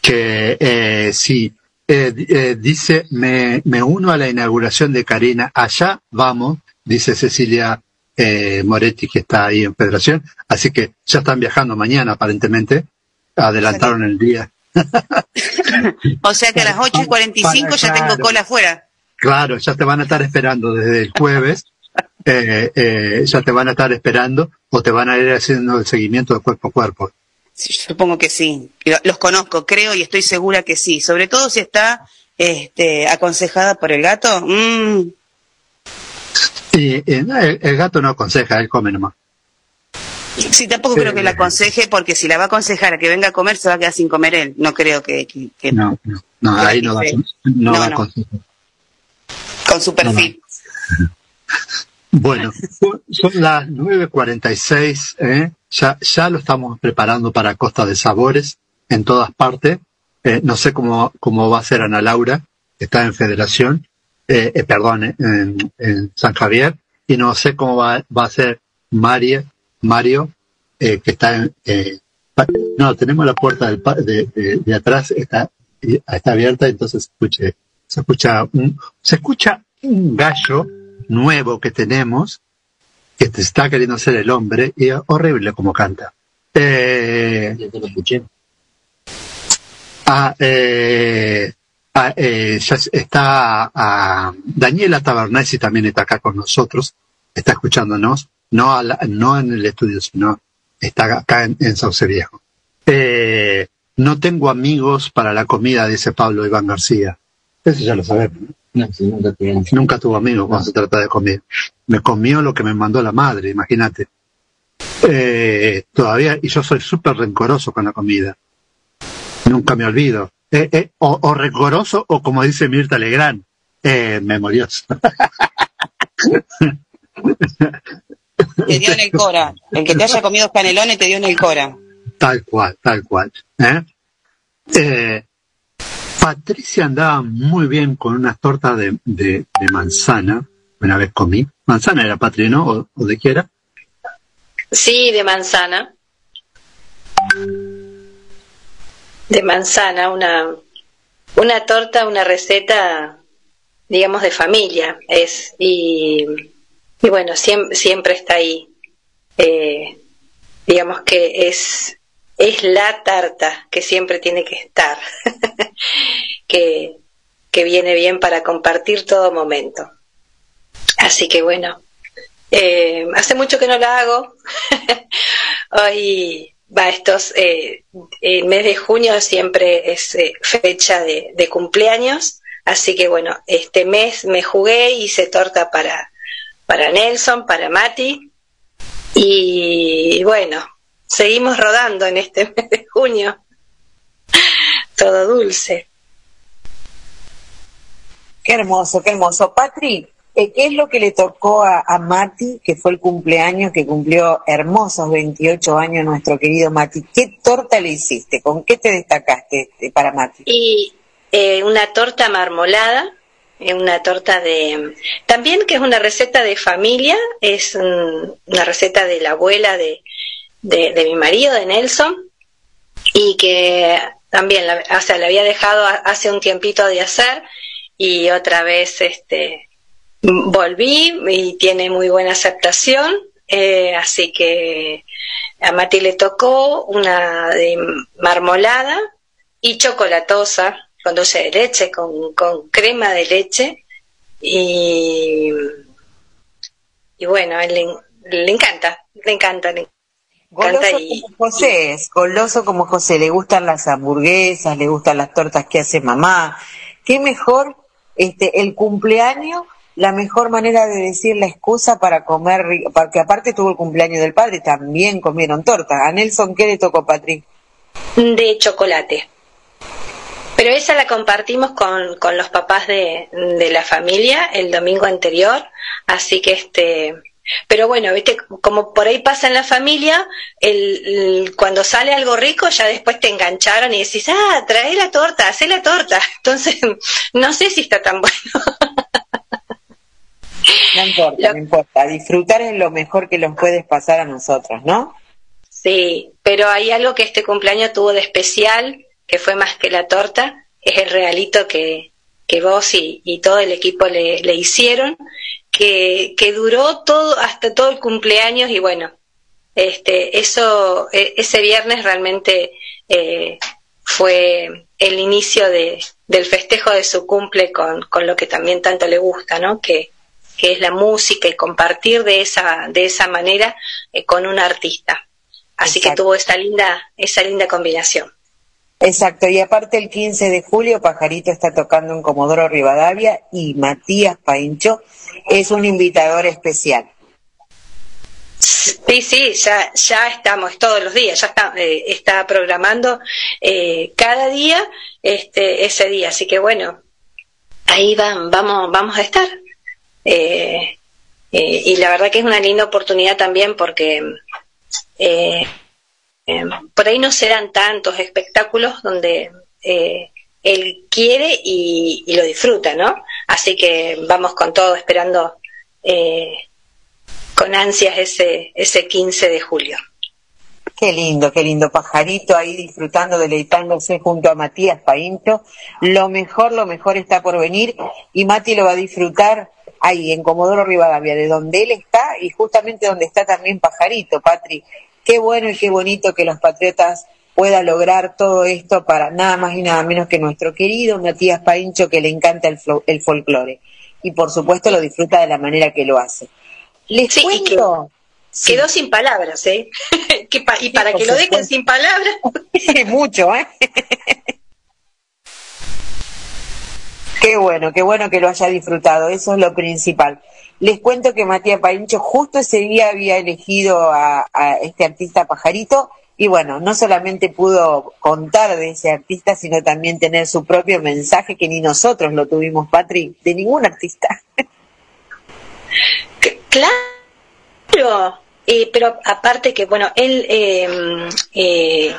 que eh, sí, eh, eh, dice, me, me uno a la inauguración de Karina, allá vamos, dice Cecilia eh, Moretti, que está ahí en Federación, así que ya están viajando mañana aparentemente, adelantaron el día. O sea que a las 8 y 45 ya tengo cola afuera. Claro, ya te van a estar esperando desde el jueves, eh, eh, ya te van a estar esperando o te van a ir haciendo el seguimiento de cuerpo a cuerpo. Sí, Supongo que sí. Lo- Los conozco, creo y estoy segura que sí. Sobre todo si está este, aconsejada por el gato. Mm, eh, el, el gato no aconseja, él come nomás. sí, tampoco creo que la aconseje porque si la va a aconsejar a que venga a comer se va a quedar sin comer él. No creo que, que- que- No, no, no, ahí no Sí. no No, da no. consejo. con su perfil. Bueno, son- las 9.46, ¿eh? ya, ya lo estamos preparando para Costa de Sabores en todas partes. Eh, no sé cómo, cómo va a ser Ana Laura, que está en Federación, eh, eh, perdón, eh, en, San Javier, y no sé cómo va, va a ser María, Mario, eh, que está en... eh, no, tenemos la puerta del de, de- de atrás, está, y- está abierta, entonces se escucha, se escucha un, se escucha un gallo nuevo que tenemos, que te está queriendo ser el hombre, y es horrible como canta. Eh, ah, eh, ah, eh, ya está ah, Daniela Tabernesi también está acá con nosotros, está escuchándonos, no, a la- no en el estudio, sino está acá en, en Sauce Viejo. Eh, no tengo amigos para la comida, dice Pablo Iván García. Eso ya lo sabemos. ¿no? No, sí, nunca tuvo amigos cuando se trata de comida. Me comió lo que me mandó la madre, imagínate. Eh, todavía, y yo soy súper rencoroso con la comida. Nunca me olvido. Eh, eh, o, o rencoroso, o como dice Mirta Legrand, eh, memorioso. Te dio en el Cora. El que te haya comido canelones te dio en el Cora. Tal cual, tal cual. ¿eh? Eh, Patricia andaba muy bien con unas tortas de, manzana. Una vez comí. Manzana era Patri, ¿no? O, de qué era. Sí, de manzana. De manzana, una, una torta, una receta, digamos, de familia es. Y, y bueno, siempre, siempre está ahí. Eh, digamos que es, es la tarta que siempre tiene que estar, que, que viene bien para compartir todo momento. Así que bueno, eh, hace mucho que no la hago. Hoy va estos, eh, el mes de junio siempre es eh, fecha de, de cumpleaños, así que bueno, este mes me jugué, hice torta para, para Nelson, para Mati, y bueno, seguimos rodando en este mes de junio. Todo dulce. Qué hermoso, qué hermoso. Patri, eh, ¿qué es lo que le tocó a, a Mati, que fue el cumpleaños, que cumplió hermosos 28 años nuestro querido Mati? ¿Qué torta le hiciste? ¿Con qué te destacaste eh, para Mati? Y eh, una torta marmolada, una torta de... También que es una receta de familia, es una receta de la abuela de, de, de mi marido, de Nelson, y que también la, o sea, la había dejado hace un tiempito de hacer y otra vez este volví y tiene muy buena aceptación eh, así que a Mati le tocó una de marmolada y chocolatosa con dulce de leche con, con crema de leche y y bueno él le encanta le encanta Goloso y, como José es, goloso como José, le gustan las hamburguesas, le gustan las tortas que hace mamá. ¿Qué mejor este el cumpleaños? La mejor manera de decir la excusa para comer, porque aparte tuvo el cumpleaños del padre, también comieron torta. A Nelson, ¿qué le tocó, Patrick? de chocolate. Pero esa la compartimos con, con los papás de, de la familia el domingo anterior, así que este, pero bueno, viste, como por ahí pasa en la familia, el, el- cuando sale algo rico ya después te engancharon y decís, ah, trae la torta, hacé la torta. Entonces, no sé si está tan bueno. No importa, no importa. Disfrutar es lo mejor que nos puedes pasar a nosotros, ¿no? Sí, pero hay algo que este cumpleaños tuvo de especial, que fue más que la torta, es el regalito que, que vos y, y todo el equipo le, le hicieron, que, que duró todo, hasta todo el cumpleaños y bueno, este, eso, e- ese viernes realmente eh, fue el inicio de, del festejo de su cumple con, con lo que también tanto le gusta, ¿no? Que, que es la música y compartir de esa, de esa manera eh, con un artista. Así que tuvo esa linda, esa linda combinación. Exacto, y aparte el 15 de julio Pajarito está tocando en Comodoro Rivadavia y Matías Paincho es un invitador especial. Sí, sí, ya, ya estamos todos los días, ya está, eh, está programando eh, cada día este, ese día. Así que bueno, ahí van, vamos, vamos a estar. Eh, eh, y la verdad que es una linda oportunidad también porque eh, por ahí no serán tantos espectáculos donde eh, él quiere y, lo disfruta, ¿no? Así que vamos con todo esperando eh, con ansias ese, ese 15 de julio. Qué lindo, qué lindo pajarito ahí disfrutando, deleitándose junto a Matías Paincho. Lo mejor, lo mejor está por venir y Mati lo va a disfrutar ahí en Comodoro Rivadavia, de donde él está y justamente donde está también Pajarito, Patri. Qué bueno y qué bonito que los patriotas puedan lograr todo esto para nada más y nada menos que nuestro querido Matías Paincho que le encanta el, folclore y por supuesto lo disfruta de la manera que lo hace. Les Sí, que cuento. quedó sin palabras, ¿eh? que pa- y para que lo dejen sin palabras. Mucho, ¿eh? Qué bueno, qué bueno que lo haya disfrutado, eso es lo principal. Les cuento que Matías Paincho justo ese día había elegido a, este artista pajarito y bueno, no solamente pudo contar de ese artista, sino también tener su propio mensaje que ni nosotros lo tuvimos, Patri, de ningún artista. Claro, pero aparte que, bueno, él, eh, eh,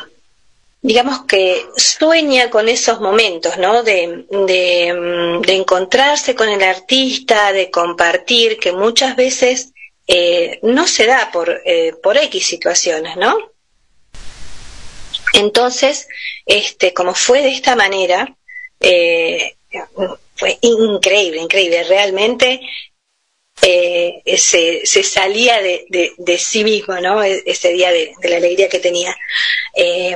digamos que sueña con esos momentos, ¿no? De, mm, de encontrarse con el artista, de compartir, que muchas veces eh, no se da por, eh, por X situaciones, ¿no? Entonces, este, como fue de esta manera, eh, fue increíble, increíble. Realmente eh, se, se salía de, de, sí mismo, ¿no? E- Ese día de, de la alegría que tenía. Eh,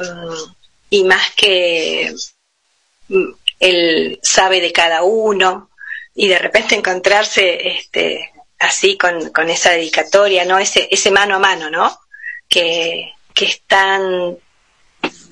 y más que mm, él sabe de cada uno y de repente encontrarse este, así con, con esa dedicatoria, ¿no? Ese, ese mano a mano, ¿no? Que, que es tan...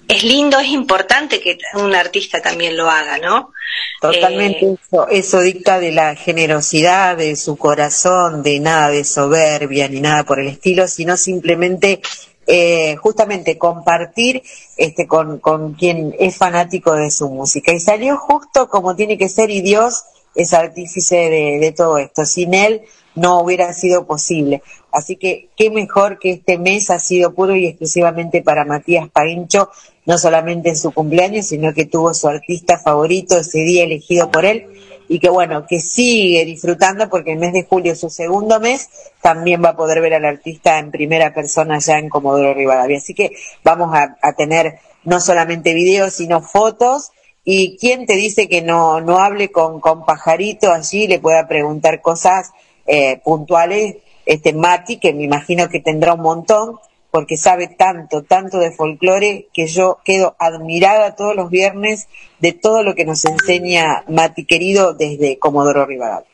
Es lindo, es importante que un artista también lo haga, ¿no? Totalmente Eh, eso, eso dicta de la generosidad de su corazón, de nada de soberbia ni nada por el estilo, sino simplemente eh, justamente compartir este con, con quien es fanático de su música. Y salió justo como tiene que ser y Dios es artífice de, de todo esto. Sin él no hubiera sido posible. Así que qué mejor que este mes ha sido puro y exclusivamente para Matías Paincho, no solamente en su cumpleaños, sino que tuvo su artista favorito ese día elegido por él y que bueno, que sigue disfrutando porque el mes de julio, su segundo mes, también va a poder ver al artista en primera persona ya en Comodoro Rivadavia. Así que vamos a, tener no solamente videos, sino fotos. Y quién te dice que no, no hable con, con Pajarito allí, le pueda preguntar cosas eh, puntuales, este Mati, que me imagino que tendrá un montón, porque sabe tanto, tanto de folclore, que yo quedo admirada todos los viernes de todo lo que nos enseña Mati querido desde Comodoro Rivadavia.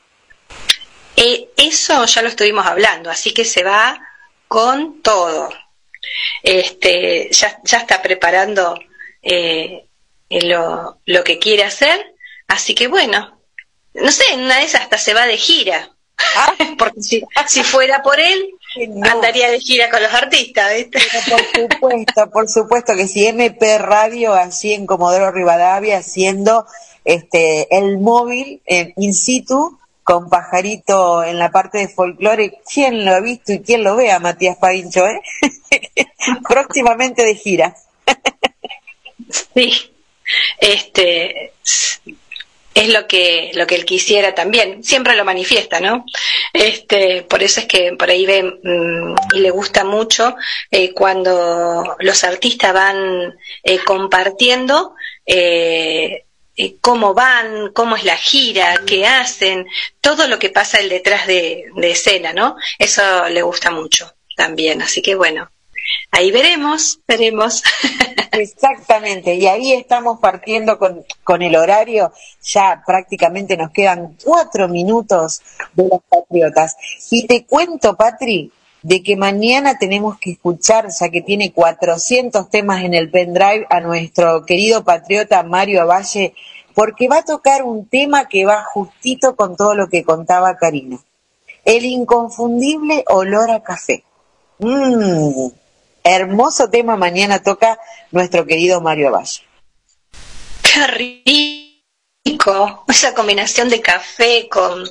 Eh, eso ya lo estuvimos hablando, así que se va con todo. Este, ya, ya está preparando eh, lo, lo que quiere hacer, así que bueno, no sé, en una de esas hasta se va de gira. Porque si, si fuera por él, andaría de gira con los artistas, ¿viste? Por supuesto, por supuesto que si MP Radio allí en Comodoro Rivadavia haciendo este el móvil eh, in situ con pajarito en la parte de folclore, ¿quién lo ha visto y quién lo ve a Matías Paincho, eh? Próximamente de gira. Sí, este es lo que lo que él quisiera también. Siempre lo manifiesta, ¿no? Este, por eso es que por ahí ve mm, y le gusta mucho eh, cuando los artistas van eh, compartiendo. Eh, eh, cómo van, cómo es la gira, qué hacen, todo lo que pasa el detrás de, de escena, ¿no? Eso le gusta mucho también, así que bueno, ahí veremos, veremos. Exactamente, y ahí estamos partiendo con, con el horario, ya prácticamente nos quedan cuatro minutos de los Patriotas. Y te cuento, Patri, de que mañana tenemos que escuchar, ya que tiene 400 temas en el pendrive, a nuestro querido patriota Mario Avalle, porque va a tocar un tema que va justito con todo lo que contaba Karina. El inconfundible olor a café. Mmm, hermoso tema mañana toca nuestro querido Mario Avalle. Qué rico, esa combinación de café con,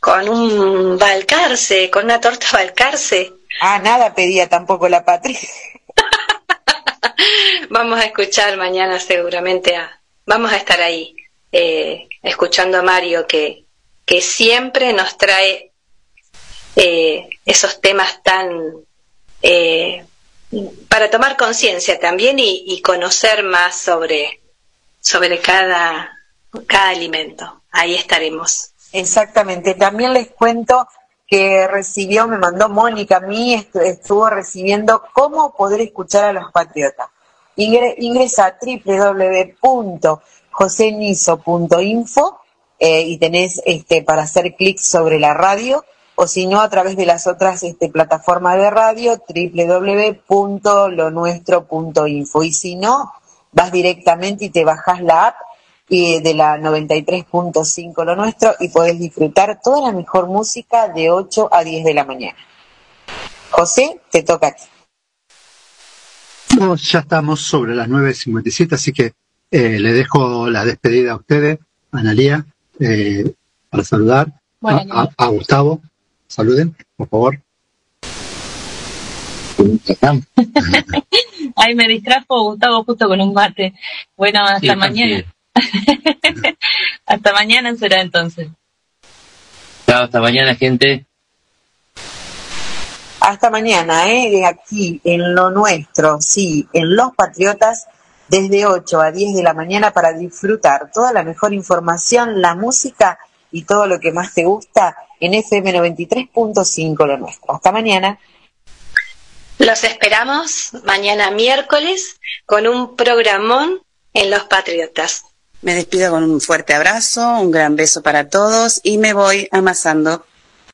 con un balcarce, con una torta balcarce. Ah, nada pedía tampoco la patria. Vamos a escuchar mañana seguramente a, vamos a estar ahí, eh, escuchando a Mario que, que siempre nos trae eh, esos temas tan eh, para tomar conciencia también y, conocer más sobre, sobre cada, cada alimento. Ahí estaremos. Exactamente. También les cuento que recibió, me mandó Mónica a mí, estu- estuvo recibiendo cómo poder escuchar a los patriotas. Ingre- Ingresa a www.josenizo.info eh, y tenés este para hacer clic sobre la radio o si no a través de las otras este, plataformas de radio www.lonuestro.info y si no vas directamente y te bajas la app y de la 93.5 lo nuestro y podés disfrutar toda la mejor música de 8 a 10 de la mañana. José, te toca a ti. No, ya estamos sobre las 9.57, así que eh, le dejo la despedida a ustedes, Analía, eh, para saludar Bueno, a, a- a Gustavo. Saluden, por favor. Ay, me distrajo Gustavo justo con un mate. Bueno, hasta Sí, mañana. hasta mañana será entonces. Chao, hasta mañana, gente. Hasta mañana, ¿eh? De aquí, en lo nuestro, sí, en Los Patriotas, desde 8 a 10 de la mañana para disfrutar toda la mejor información, la música y todo lo que más te gusta en FM 93.5 lo nuestro. Hasta mañana. Los esperamos mañana miércoles con un programón en Los Patriotas. Me despido con un fuerte abrazo, un gran beso para todos y me voy amasando